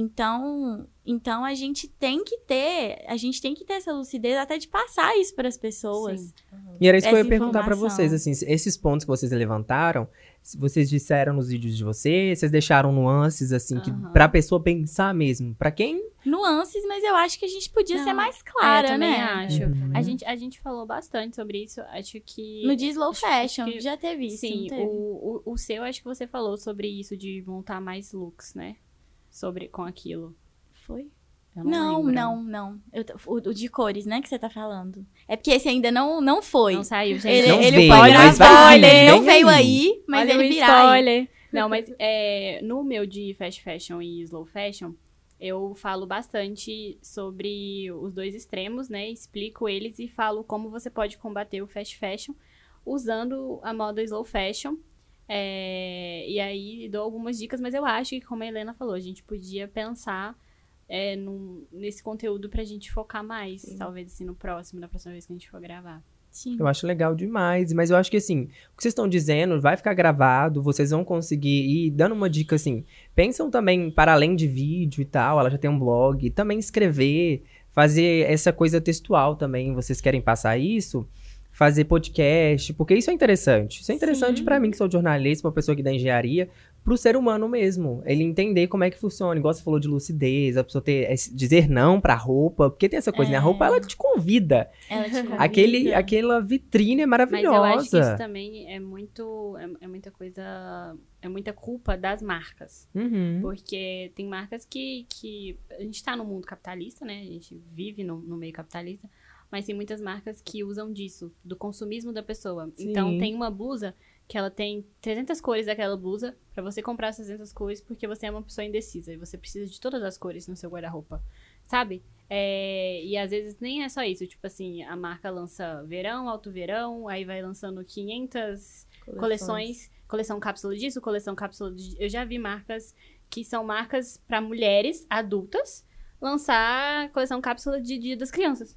Então, então a gente tem que ter, a gente tem que ter essa lucidez até de passar isso para as pessoas. Sim. Aham. E era isso que eu ia perguntar pra informação. vocês, assim, esses pontos que vocês levantaram, vocês disseram nos vídeos de vocês, vocês deixaram nuances, assim, que Aham. pra pessoa pensar mesmo. Pra quem Nuances, mas eu acho que a gente podia Não, ser mais É, eu clara, também né? acho. Uhum. A, gente, a gente falou bastante sobre isso. Acho que. No de slow Acho- acho fashion, que- já teve isso, Sim, teve? o, o, o seu, acho que você falou sobre isso de montar mais looks, né? Sobre com aquilo. Foi? Eu Não, lembro. não, não. Eu o, o de cores, né, que você tá falando. É porque esse ainda não, não foi. Não saiu, gente. ele Não ele veio, foi gravado, vir, ele não vem veio aí. mas Olha ele virá aí. spoiler. Não, mas é, no meu de fast fashion e slow fashion, eu falo bastante sobre os dois extremos, né? Explico eles e falo como você pode combater o fast fashion usando a moda slow fashion. É, e aí dou algumas dicas, mas eu acho que, como a Helena falou, a gente podia pensar é, num- nesse conteúdo pra gente focar mais, talvez assim, no próximo, na próxima vez que a gente for gravar. Sim. Eu acho legal demais, mas eu acho que assim, o que vocês estão dizendo vai ficar gravado, vocês vão conseguir ir dando uma dica assim. Pensam também para além de vídeo e tal, ela já tem um blog, também escrever, fazer essa coisa textual também. Vocês querem passar isso? Fazer podcast, porque isso é interessante. Isso é interessante para mim que sou jornalista, uma pessoa aqui da engenharia, pro ser humano mesmo, ele entender como é que funciona. Igual você falou de lucidez, a pessoa ter esse- dizer não pra roupa, porque tem essa coisa, né? A É. roupa ela te convida. Ela te convida. Aquele, aquela vitrine é Mas maravilhosa. eu acho que isso também é muito. É, é muita coisa. É muita culpa das marcas. Uhum. Porque tem marcas que, que. A gente tá no mundo capitalista, né? A gente vive no, no meio capitalista. Mas tem muitas marcas que usam disso, do consumismo da pessoa. Sim. Então tem uma blusa que ela tem 300 cores daquela blusa pra você comprar as 300 cores porque você é uma pessoa indecisa e você precisa de todas as cores no seu guarda-roupa, sabe? É, e às vezes nem é só isso, tipo assim, a marca lança verão, alto verão, aí vai lançando 500 coleções, coleção cápsula disso, coleção cápsula de... Eu já vi marcas que são marcas pra mulheres adultas lançar coleção cápsula de Dia das Crianças.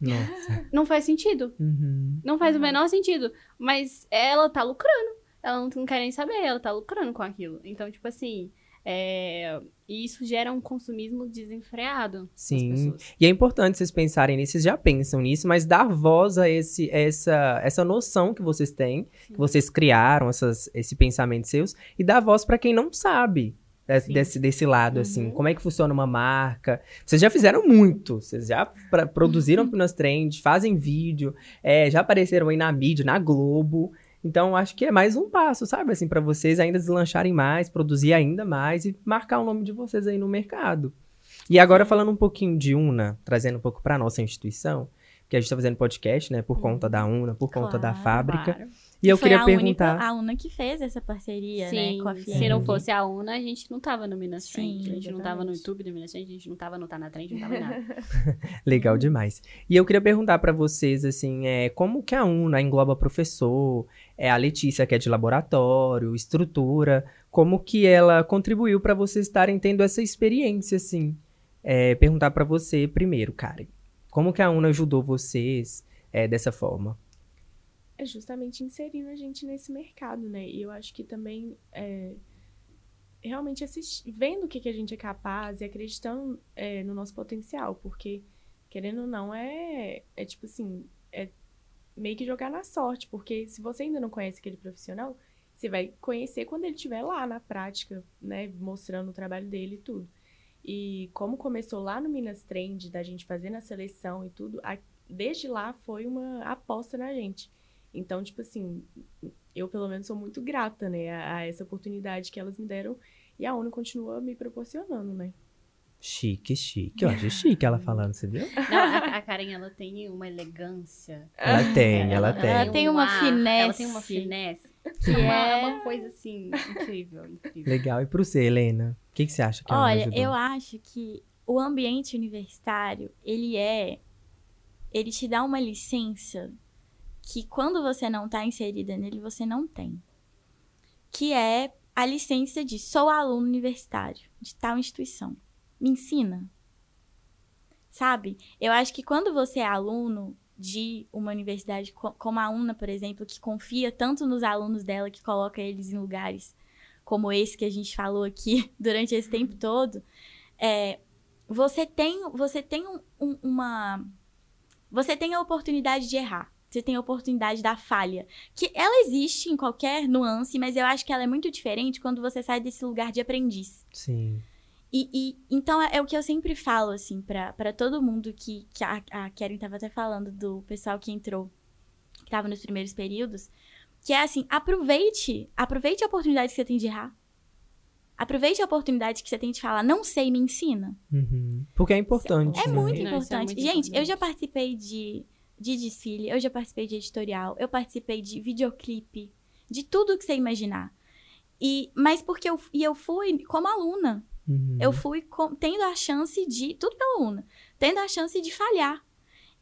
Nossa. Não faz sentido. Uhum. Não faz o Uhum. menor sentido. Mas ela tá lucrando. Ela não, não quer nem saber, ela tá lucrando com aquilo. Então, tipo assim, é... e isso gera um consumismo desenfreado Sim. E é importante vocês pensarem nisso, vocês já pensam nisso, mas dar voz a esse, essa, essa noção que vocês têm, que vocês criaram, essas, esse pensamento seus, e dar voz pra quem não sabe. De- Sim. Desse, desse lado, assim, Uhum. como é que funciona uma marca. Vocês já fizeram muito, vocês já pra- produziram Pinas Trend, fazem vídeo, é, já apareceram aí na mídia, na Globo. Então, acho que é mais um passo, sabe? Assim, para vocês ainda deslancharem mais, produzir ainda mais e marcar o nome de vocês aí no mercado. E agora, falando um pouquinho de UNA, trazendo um pouco para nossa instituição, que a gente tá fazendo podcast, né? Por conta da UNA, por conta da Claro, fábrica. Claro. E eu Foi queria a perguntar. Única, a UNA que fez essa parceria, né, com a Sim, Fieng. se não fosse a UNA, a gente não tava no Minas Sim, Trend. A gente não tava no. YouTube do Minas Trend, a gente não tava no Tá na Trend, não tava em nada. Legal demais. E eu queria perguntar para vocês, assim, é, como que a UNA engloba professor, é, a Letícia, que é de laboratório, estrutura, como que ela contribuiu para vocês estarem tendo essa experiência, assim? É, perguntar para você primeiro, Karen. Como que a UNA ajudou vocês é, dessa forma? é justamente inserindo a gente nesse mercado, né? E eu acho que também é, realmente vendo o que, que a gente é capaz e acreditando é, no nosso potencial, porque querendo ou não é, é tipo assim, é meio que jogar na sorte, porque se você ainda não conhece aquele profissional, você vai conhecer quando ele estiver lá na prática, né, mostrando o trabalho dele e tudo. E como começou lá no Minas Trend, da gente fazendo a seleção e tudo, a- desde lá foi uma aposta na gente. Então, tipo assim, eu pelo menos sou muito grata, né, a, a essa oportunidade que elas me deram e a ONU continua me proporcionando, né? Chique, chique. Eu acho chique ela falando, você viu? Não, a, a Karen, ela tem uma elegância. Ela tem, ela tem. Ela tem uma um ar, Ela finesse. tem uma finesse. Que É uma, é- é uma coisa assim, incrível, incrível. Legal. E pro você, Helena? O que, que você acha que Olha, eu acho que o ambiente universitário, ele é. Ele te dá uma licença que quando você não está inserida nele, você não tem. Que é a licença de sou aluno universitário de tal instituição. Me ensina. Sabe? Eu acho que quando você é aluno de uma universidade co- como a UNA, por exemplo, que confia tanto nos alunos dela, que coloca eles em lugares como esse que a gente falou aqui durante esse tempo todo, é, você tem, você tem um- um- uma. Você tem a oportunidade de errar. Você tem a oportunidade da falha. Que ela existe em qualquer nuance, mas eu acho que ela é muito diferente quando você sai desse lugar de aprendiz. Sim. E, e- então é, é o que eu sempre falo, assim, pra pra todo mundo que, que a, a Karen tava até falando do pessoal que entrou, que tava nos primeiros períodos, que é assim, aproveite, aproveite a oportunidade que você tem de errar. Aproveite a oportunidade que você tem de falar, não sei, me ensina. Uhum. Porque é importante. É né? muito Não, é importante. muito Gente, eu já importante. participei de, de desfile, eu já participei de editorial, eu participei de videoclipe, de tudo que você imaginar. E, mas porque eu, e eu fui como aluna. Uhum. Eu fui com- tendo a chance de. Tudo pela UNA. Tendo a chance de falhar.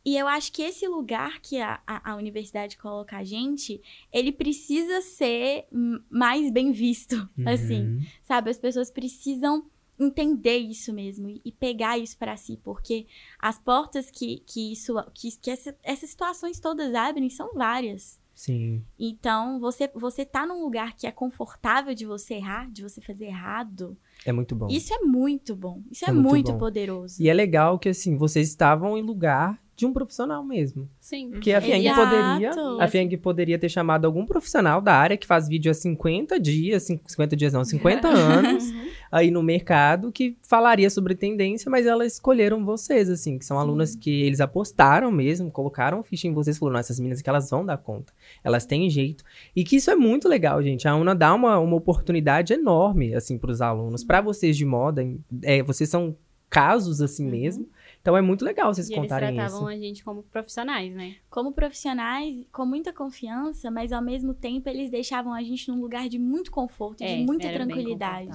E eu acho que esse lugar que a, a, a universidade coloca a gente, ele precisa ser mais bem visto. Assim, Uhum. sabe? As pessoas precisam entender isso mesmo e, e pegar isso pra si, porque as portas que, que isso, que, que essa- essas situações todas abrem são várias. Sim. Então, você, você tá num lugar que é confortável de você errar, de você fazer errado. É muito bom. Isso é muito bom. Isso é, É muito muito, poderoso. E é legal que, assim, vocês estavam em lugar de um profissional mesmo. Sim. Porque a FIENG Exato. poderia, a FIENG poderia ter chamado algum profissional da área que faz vídeo há 50 dias, cin- 50 dias não, 50 anos, aí no mercado, que falaria sobre tendência, mas elas escolheram vocês, assim, que são alunas que eles apostaram mesmo, colocaram ficha em vocês, falaram, "Não, essas meninas aqui, elas vão dar conta, elas têm jeito. E que isso é muito legal, gente. A UNA dá uma, uma oportunidade enorme, assim, pros alunos. Pra vocês de moda, é, vocês são casos assim mesmo. Então é muito legal vocês E eles contarem tratavam isso. a gente como profissionais, né? Como profissionais, com muita confiança, mas ao mesmo tempo eles deixavam a gente num lugar de muito conforto, É, de muita tranquilidade.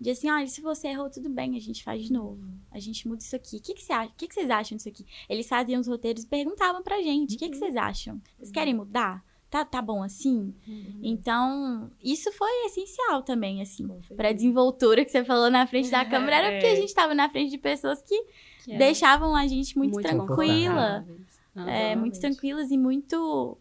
De assim, olha, se você errou, tudo bem, a gente faz de novo. A gente muda isso aqui. O que, que, você acha? o que, que vocês acham disso aqui? Eles faziam os roteiros e perguntavam pra gente: o que, que vocês acham? Vocês querem mudar? Tá, tá bom assim? Então, isso foi essencial também, assim. Pra desenvoltura que você falou na frente da câmera, era porque a É. gente tava na frente de pessoas que Que era deixavam a gente muito, tranquila. confortáveis. É, muito tranquilas e muito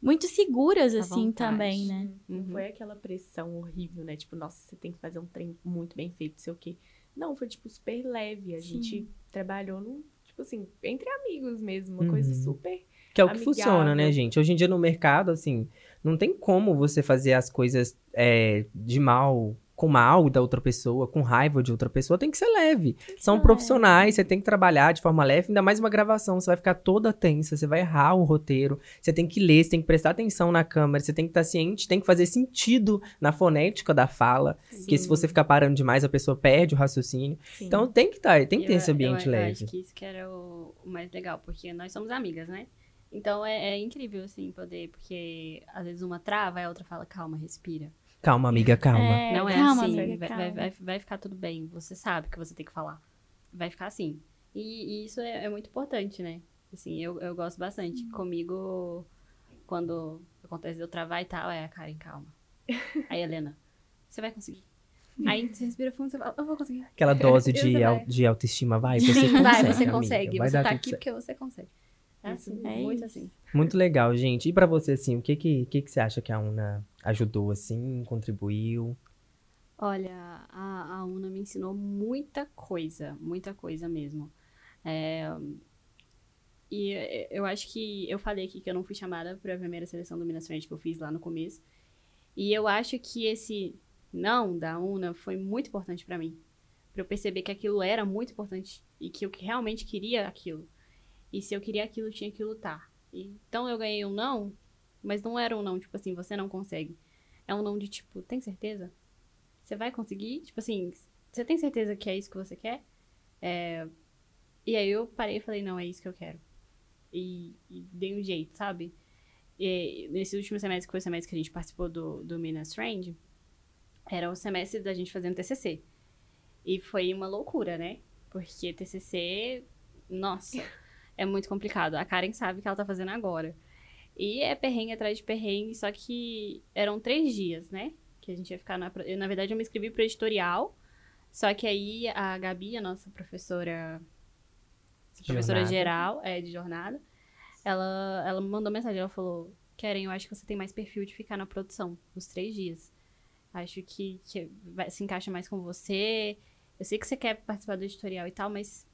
muito seguras, assim, vontade. também, né? Não Uhum. foi aquela pressão horrível, né? Tipo, nossa, você tem que fazer um trem muito bem feito, sei o quê. Não, foi, tipo, super leve. A Sim. gente trabalhou no, tipo assim, entre amigos mesmo. Uma coisa Uhum. super. Que é o que amigável. funciona, né, gente? Hoje em dia no mercado, assim, não tem como você fazer as coisas é, de mal, com mal da outra pessoa, com raiva de outra pessoa, tem que ser leve. São ser profissionais, você tem que trabalhar de forma leve, ainda mais uma gravação, você vai ficar toda tensa, você vai errar o roteiro, você tem que ler, você tem que prestar atenção na câmera, você tem que estar ciente, tem que fazer sentido na fonética da fala, porque se Sim. você ficar parando demais, a pessoa perde o raciocínio. Sim. Então tem que estar, tem que ter Eu- esse ambiente eu, Eu leve. acho que isso que era o, mais legal, porque nós somos amigas, né? Então é, é incrível, assim, poder, porque às vezes uma trava e a outra fala, calma, respira. Calma, amiga, calma. É, não é calma, assim, amiga, vai, calma. vai, vai, vai ficar tudo bem, você sabe que você tem que falar. Vai ficar assim. E, e isso é, é muito importante, né? Assim, eu, eu gosto bastante. Comigo, quando acontece de eu travar e tal, é a Karen, calma. Aí, Helena, você vai conseguir. Aí você respira fundo e você fala, eu vou conseguir. Aquela dose de, vai. au- de autoestima, vai, você consegue. vai, você amiga, consegue. vai você tá aqui certo. porque você consegue. É assim, É muito isso. assim. Muito legal, gente. E pra você, assim, o que que, que que você acha que a UNA ajudou, assim, contribuiu? Olha, a, a UNA me ensinou muita coisa, muita coisa mesmo. É, e é, eu acho que eu falei aqui que eu não fui chamada para a primeira seleção do Minas Frente que eu fiz lá no começo. E eu acho que esse não da UNA foi muito importante para mim. Para eu perceber que aquilo era muito importante e que eu que realmente queria aquilo. E se eu queria aquilo, eu tinha que lutar. Então eu ganhei um não, mas não era um não, tipo assim, você não consegue. É um não de tipo, tem certeza? Você vai conseguir? Tipo assim, você tem certeza que é isso que você quer? É, E aí eu parei e falei, não, é isso que eu quero. E, e dei um jeito, sabe? E nesse último semestre, que foi o semestre que a gente participou do, do Minas Trend, era o semestre da gente fazendo TCC. E foi uma loucura, né? Porque TCC, nossa, é muito complicado. A Karen sabe que ela tá fazendo agora. E é perrengue atrás de perrengue, só que eram três dias, né? Que a gente ia ficar na. Eu, na verdade, eu me inscrevi pro editorial. Só que aí a Gabi, a nossa professora. Professora geral, é, de jornada, ela, ela me mandou mensagem. Ela falou: Karen, eu acho que você tem mais perfil de ficar na produção, os três dias. Acho que, que vai- se encaixa mais com você. eu sei que você quer participar do editorial e tal, mas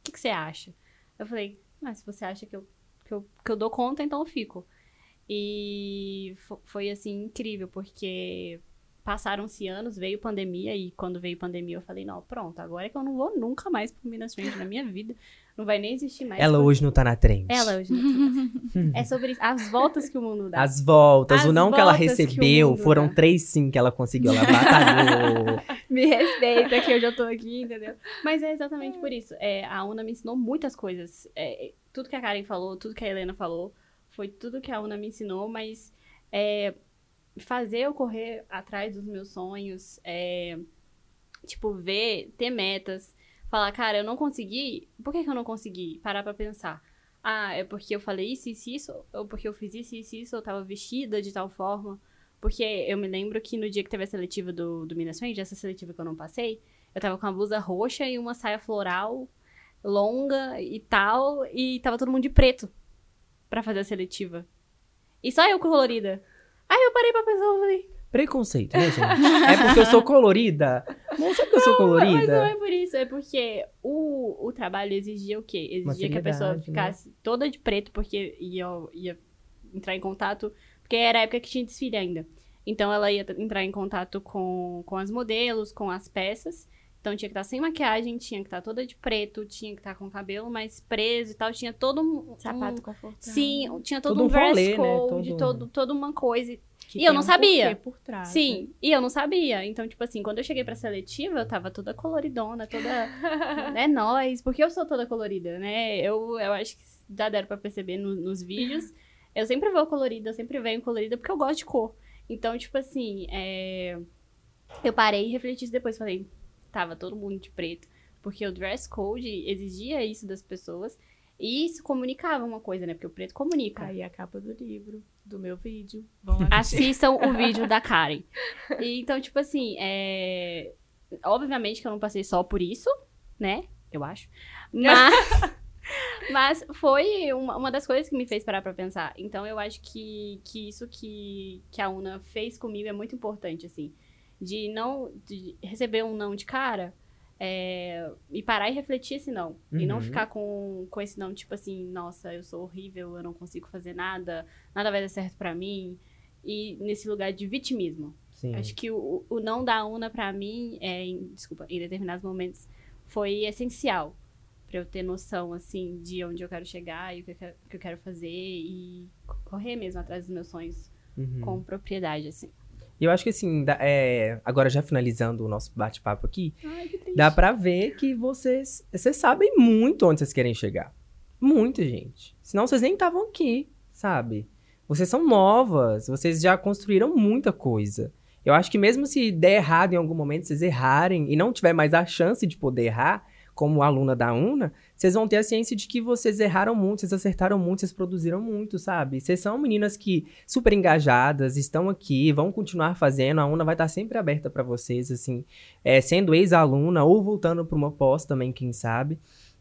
o que, que você acha? Eu falei, ah, se você acha que eu, que, eu, que eu dou conta, então eu fico. E foi, assim, incrível, porque passaram-se anos, veio pandemia, e quando veio pandemia eu falei, não, pronto, agora é que eu não vou nunca mais pro Minas Trend na minha vida. Não vai nem existir mais. Ela hoje não tá na trend. Ela hoje não tá na é sobre as voltas que o mundo dá. As voltas. As o não que ela recebeu que foram dá. três sim que ela conseguiu. Ela batalhou. me respeita que eu já tô aqui, entendeu? Mas é exatamente por isso. É, a UNA me ensinou muitas coisas. É, tudo que a Karen falou, tudo que a Helena falou, foi tudo que a UNA me ensinou, mas é, fazer eu correr atrás dos meus sonhos, é, tipo, ver, ter metas, falar, cara, eu não consegui, por que, que eu não consegui? Parar pra pensar. Ah, é porque eu falei isso, isso, isso, ou porque eu fiz isso, isso, isso, eu tava vestida de tal forma. Porque eu me lembro que no dia que teve a seletiva do, do Minas Frente, essa seletiva que eu não passei, eu tava com uma blusa roxa e uma saia floral longa e tal, e tava todo mundo de preto para fazer a seletiva. E só eu colorida. Aí eu parei pra pensar e falei, Preconceito, né, gente? é porque eu sou colorida? Não sei porque eu sou colorida. Mas não é por isso, é porque o, o trabalho exigia o quê? Exigia que a pessoa né? ficasse né? toda de preto, porque ia, ia entrar em contato. Porque era a época que tinha desfile ainda. Então ela ia entrar em contato com, com as modelos, com as peças. Então tinha que estar sem maquiagem, tinha que estar toda de preto, tinha que estar com o cabelo mais preso e tal. Tinha todo um. Sapato confortável. Sim, tinha todo, todo um, dress rolê, né? code, né? todo... todo, toda uma coisa. Que e eu não um sabia. Por trás, Sim, né? e eu não sabia. Então, tipo assim, quando eu cheguei pra seletiva, eu tava toda coloridona, toda. né, nós. Porque eu sou toda colorida, né? Eu, eu acho que já deram pra perceber no, nos vídeos. Eu sempre vou colorida, eu sempre venho colorida porque eu gosto de cor. Então, tipo assim, é... eu parei e refleti depois. Falei, tava todo mundo de preto. Porque o dress code exigia isso das pessoas. E isso comunicava uma coisa, né? Porque o preto comunica. Aí a capa do livro, do meu vídeo. Assistam o vídeo da Karen. E, então, tipo assim, é... obviamente que eu não passei só por isso, né? Eu acho. Mas, mas foi uma, uma das coisas que me fez parar pra pensar. Então, eu acho que, que isso que, que a Una fez comigo é muito importante, assim. De não... De receber um não de cara é, e parar e refletir esse não. Uhum. E não uhum. ficar com, com esse não, tipo assim, nossa, eu sou horrível, eu não consigo fazer nada, nada vai dar certo para mim. E nesse lugar de vitimismo. Sim. Acho que o, o não da UNA para mim, é, em, desculpa, em determinados momentos, foi essencial para eu ter noção, assim, de onde eu quero chegar e o que eu quero, que eu quero fazer e correr mesmo atrás dos meus sonhos uhum. com propriedade, assim. E eu acho que assim, é, agora já finalizando o nosso bate-papo aqui, Ai, dá pra ver que vocês, vocês sabem muito onde vocês querem chegar. Muito, gente. Senão vocês nem estavam aqui, sabe? Vocês são novas, vocês já construíram muita coisa. Eu acho que mesmo se der errado em algum momento, vocês errarem e não tiver mais a chance de poder errar, como aluna da UNA, vocês vão ter a ciência de que vocês erraram muito, vocês acertaram muito, vocês produziram muito, sabe? Vocês são meninas que super engajadas, estão aqui, vão continuar fazendo, a UNA vai estar sempre aberta para vocês, assim, é, sendo ex-aluna ou voltando para uma pós também, quem sabe.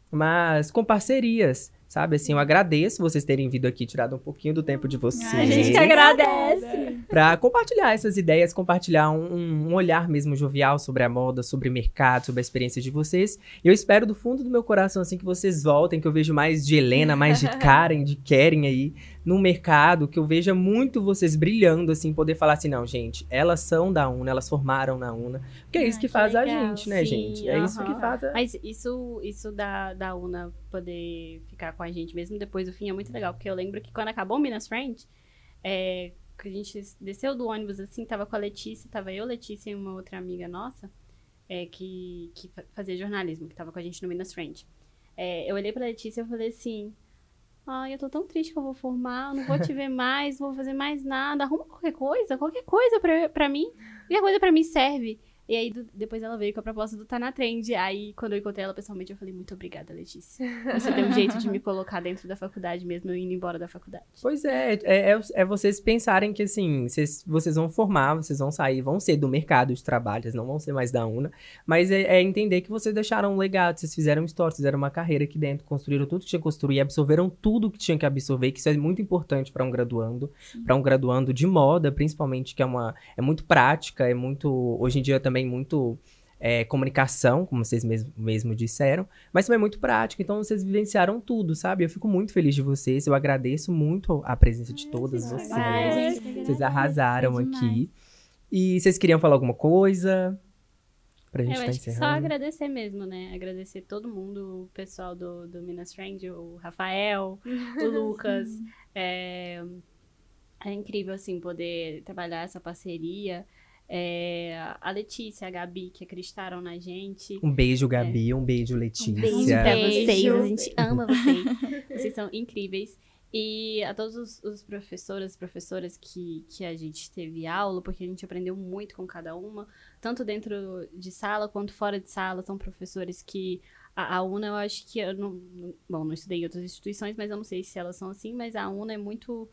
Mas com parcerias, Sabe, assim, eu agradeço vocês terem vindo aqui, tirado um pouquinho do tempo de vocês. A gente que agradece. Pra compartilhar essas ideias, compartilhar um, um, olhar mesmo jovial sobre a moda, sobre o mercado, sobre a experiência de vocês. Eu espero do fundo do meu coração, assim, que vocês voltem, que eu vejo mais de Helena, mais de Karen, de Keren aí no mercado, que eu veja muito vocês brilhando, assim, poder falar assim, não, gente, elas são da UNA, elas formaram na UNA. Porque é isso ah, que, que faz legal. a gente, né, Sim, gente? É uh -huh. isso que faz a... Mas isso, isso da, da UNA poder ficar com a gente mesmo depois do fim é muito legal, porque eu lembro que quando acabou o Minas Friend, é, que a gente desceu do ônibus, assim, tava com a Letícia, tava eu, Letícia e uma outra amiga nossa, é, que, que fazia jornalismo, que tava com a gente no Minas Friend. É, eu olhei pra Letícia e falei assim, Ai, eu tô tão triste que eu vou formar, não vou te ver mais, não vou fazer mais nada. Arruma qualquer coisa, qualquer coisa pra, pra mim. Qualquer coisa pra mim serve. E aí, do, depois ela veio com a proposta do Tá na Trend. Aí, quando eu encontrei ela pessoalmente, eu falei, muito obrigada, Letícia. Você deu um jeito de me colocar dentro da faculdade mesmo, eu indo embora da faculdade. Pois é, é, é, é vocês pensarem que, assim, vocês, vocês vão formar, vocês vão sair, vão ser do mercado de trabalho, não vão ser mais da UNA. Mas é, é, entender que vocês deixaram um legado, vocês fizeram história, fizeram uma carreira aqui dentro, construíram tudo que tinha que construir, absorveram tudo que tinha que absorver, que isso é muito importante para um graduando, para um graduando de moda, principalmente, que é uma é muito prática, é muito, hoje em dia também muito é, comunicação, como vocês mesmo, mesmo disseram, mas também muito prático. Então vocês vivenciaram tudo, sabe? Eu fico muito feliz de vocês. Eu agradeço muito a presença de todas vocês. Ai, Vocês arrasaram demais. aqui. E vocês queriam falar alguma coisa? Pra gente Eu tá acho que só encerrando. agradecer mesmo, né? Agradecer todo mundo, o pessoal do, do Minas Trend, o Rafael, o Lucas. É, é incrível, assim, poder trabalhar essa parceria. É, a Letícia, a Gabi, que acreditaram na gente. Um beijo, Gabi. Um beijo, Um Letícia. beijo pra Beijo. vocês, a gente ama vocês. vocês são incríveis. E a todos os, os professores e professoras que, que a gente teve aula, porque a gente aprendeu muito com cada uma, tanto dentro de sala quanto fora de sala. São professores que. A, a UNA, eu acho que. Eu não, não- bom, não estudei em outras instituições, mas eu não sei se elas são assim, mas a UNA é muito.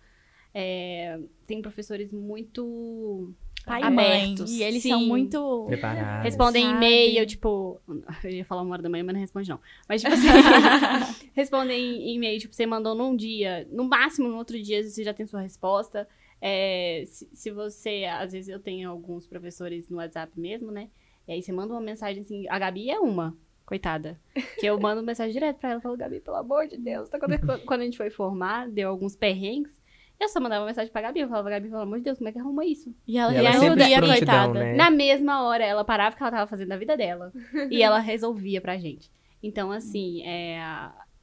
é, tem professores muito. Pai e mãe. E eles são Sim. muito. Preparada. Respondem e-mail, tipo. Eu ia falar uma hora da manhã, mas não responde, não. Mas, tipo assim, respondem e-mail, tipo, você mandou num dia, no máximo no outro dia você já tem sua resposta. É, se, se você. Às vezes eu tenho alguns professores no WhatsApp mesmo, né? E aí você manda uma mensagem assim. A Gabi é uma, coitada. Que eu mando mensagem direto pra ela. Eu falo, Gabi, pelo amor de Deus. Então, quando, quando a gente foi formar, deu alguns perrengues. Eu só mandava mensagem pra Gabi. Eu falava, Gabi, pelo amor de Deus, como é que arruma isso? E ela E ela resolvia, coitada. né? Na mesma hora, ela parava o que ela tava fazendo da vida dela. e ela resolvia pra gente. Então, assim, é,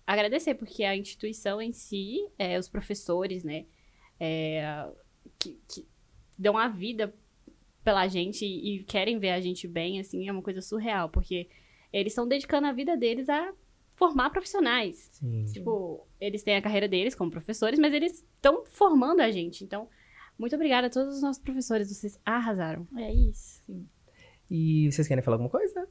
agradecer, porque a instituição em si, é, os professores, né, é, que, que dão a vida pela gente e, e querem ver a gente bem, assim, é uma coisa surreal, porque eles estão dedicando a vida deles a formar profissionais. Sim. Tipo, eles têm a carreira deles como professores, mas eles estão formando a gente. Então, muito obrigada a todos os nossos professores, vocês arrasaram. É isso. E vocês querem falar alguma coisa?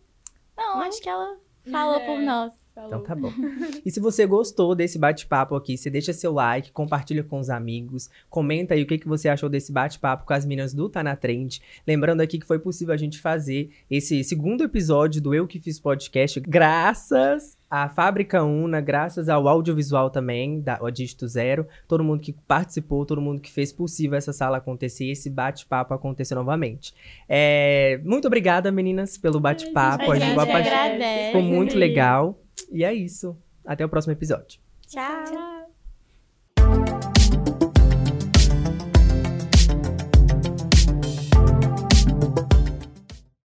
Não, acho que ela falou por nós. Então tá bom. E se você gostou desse bate-papo aqui, você deixa seu like, compartilha com os amigos, comenta aí o que, que você achou desse bate-papo com as meninas do Tá Na Trend. Lembrando aqui que foi possível a gente fazer esse segundo episódio do Eu Que Fiz Podcast graças à Fábrica Una, graças ao audiovisual também, da o Dígito Zero, todo mundo que participou, todo mundo que fez possível essa sala acontecer, esse bate-papo acontecer novamente. É, muito obrigada, meninas, pelo bate-papo. A A gente gente agradece. Ficou muito legal. E é isso. Até o próximo episódio. Tchau.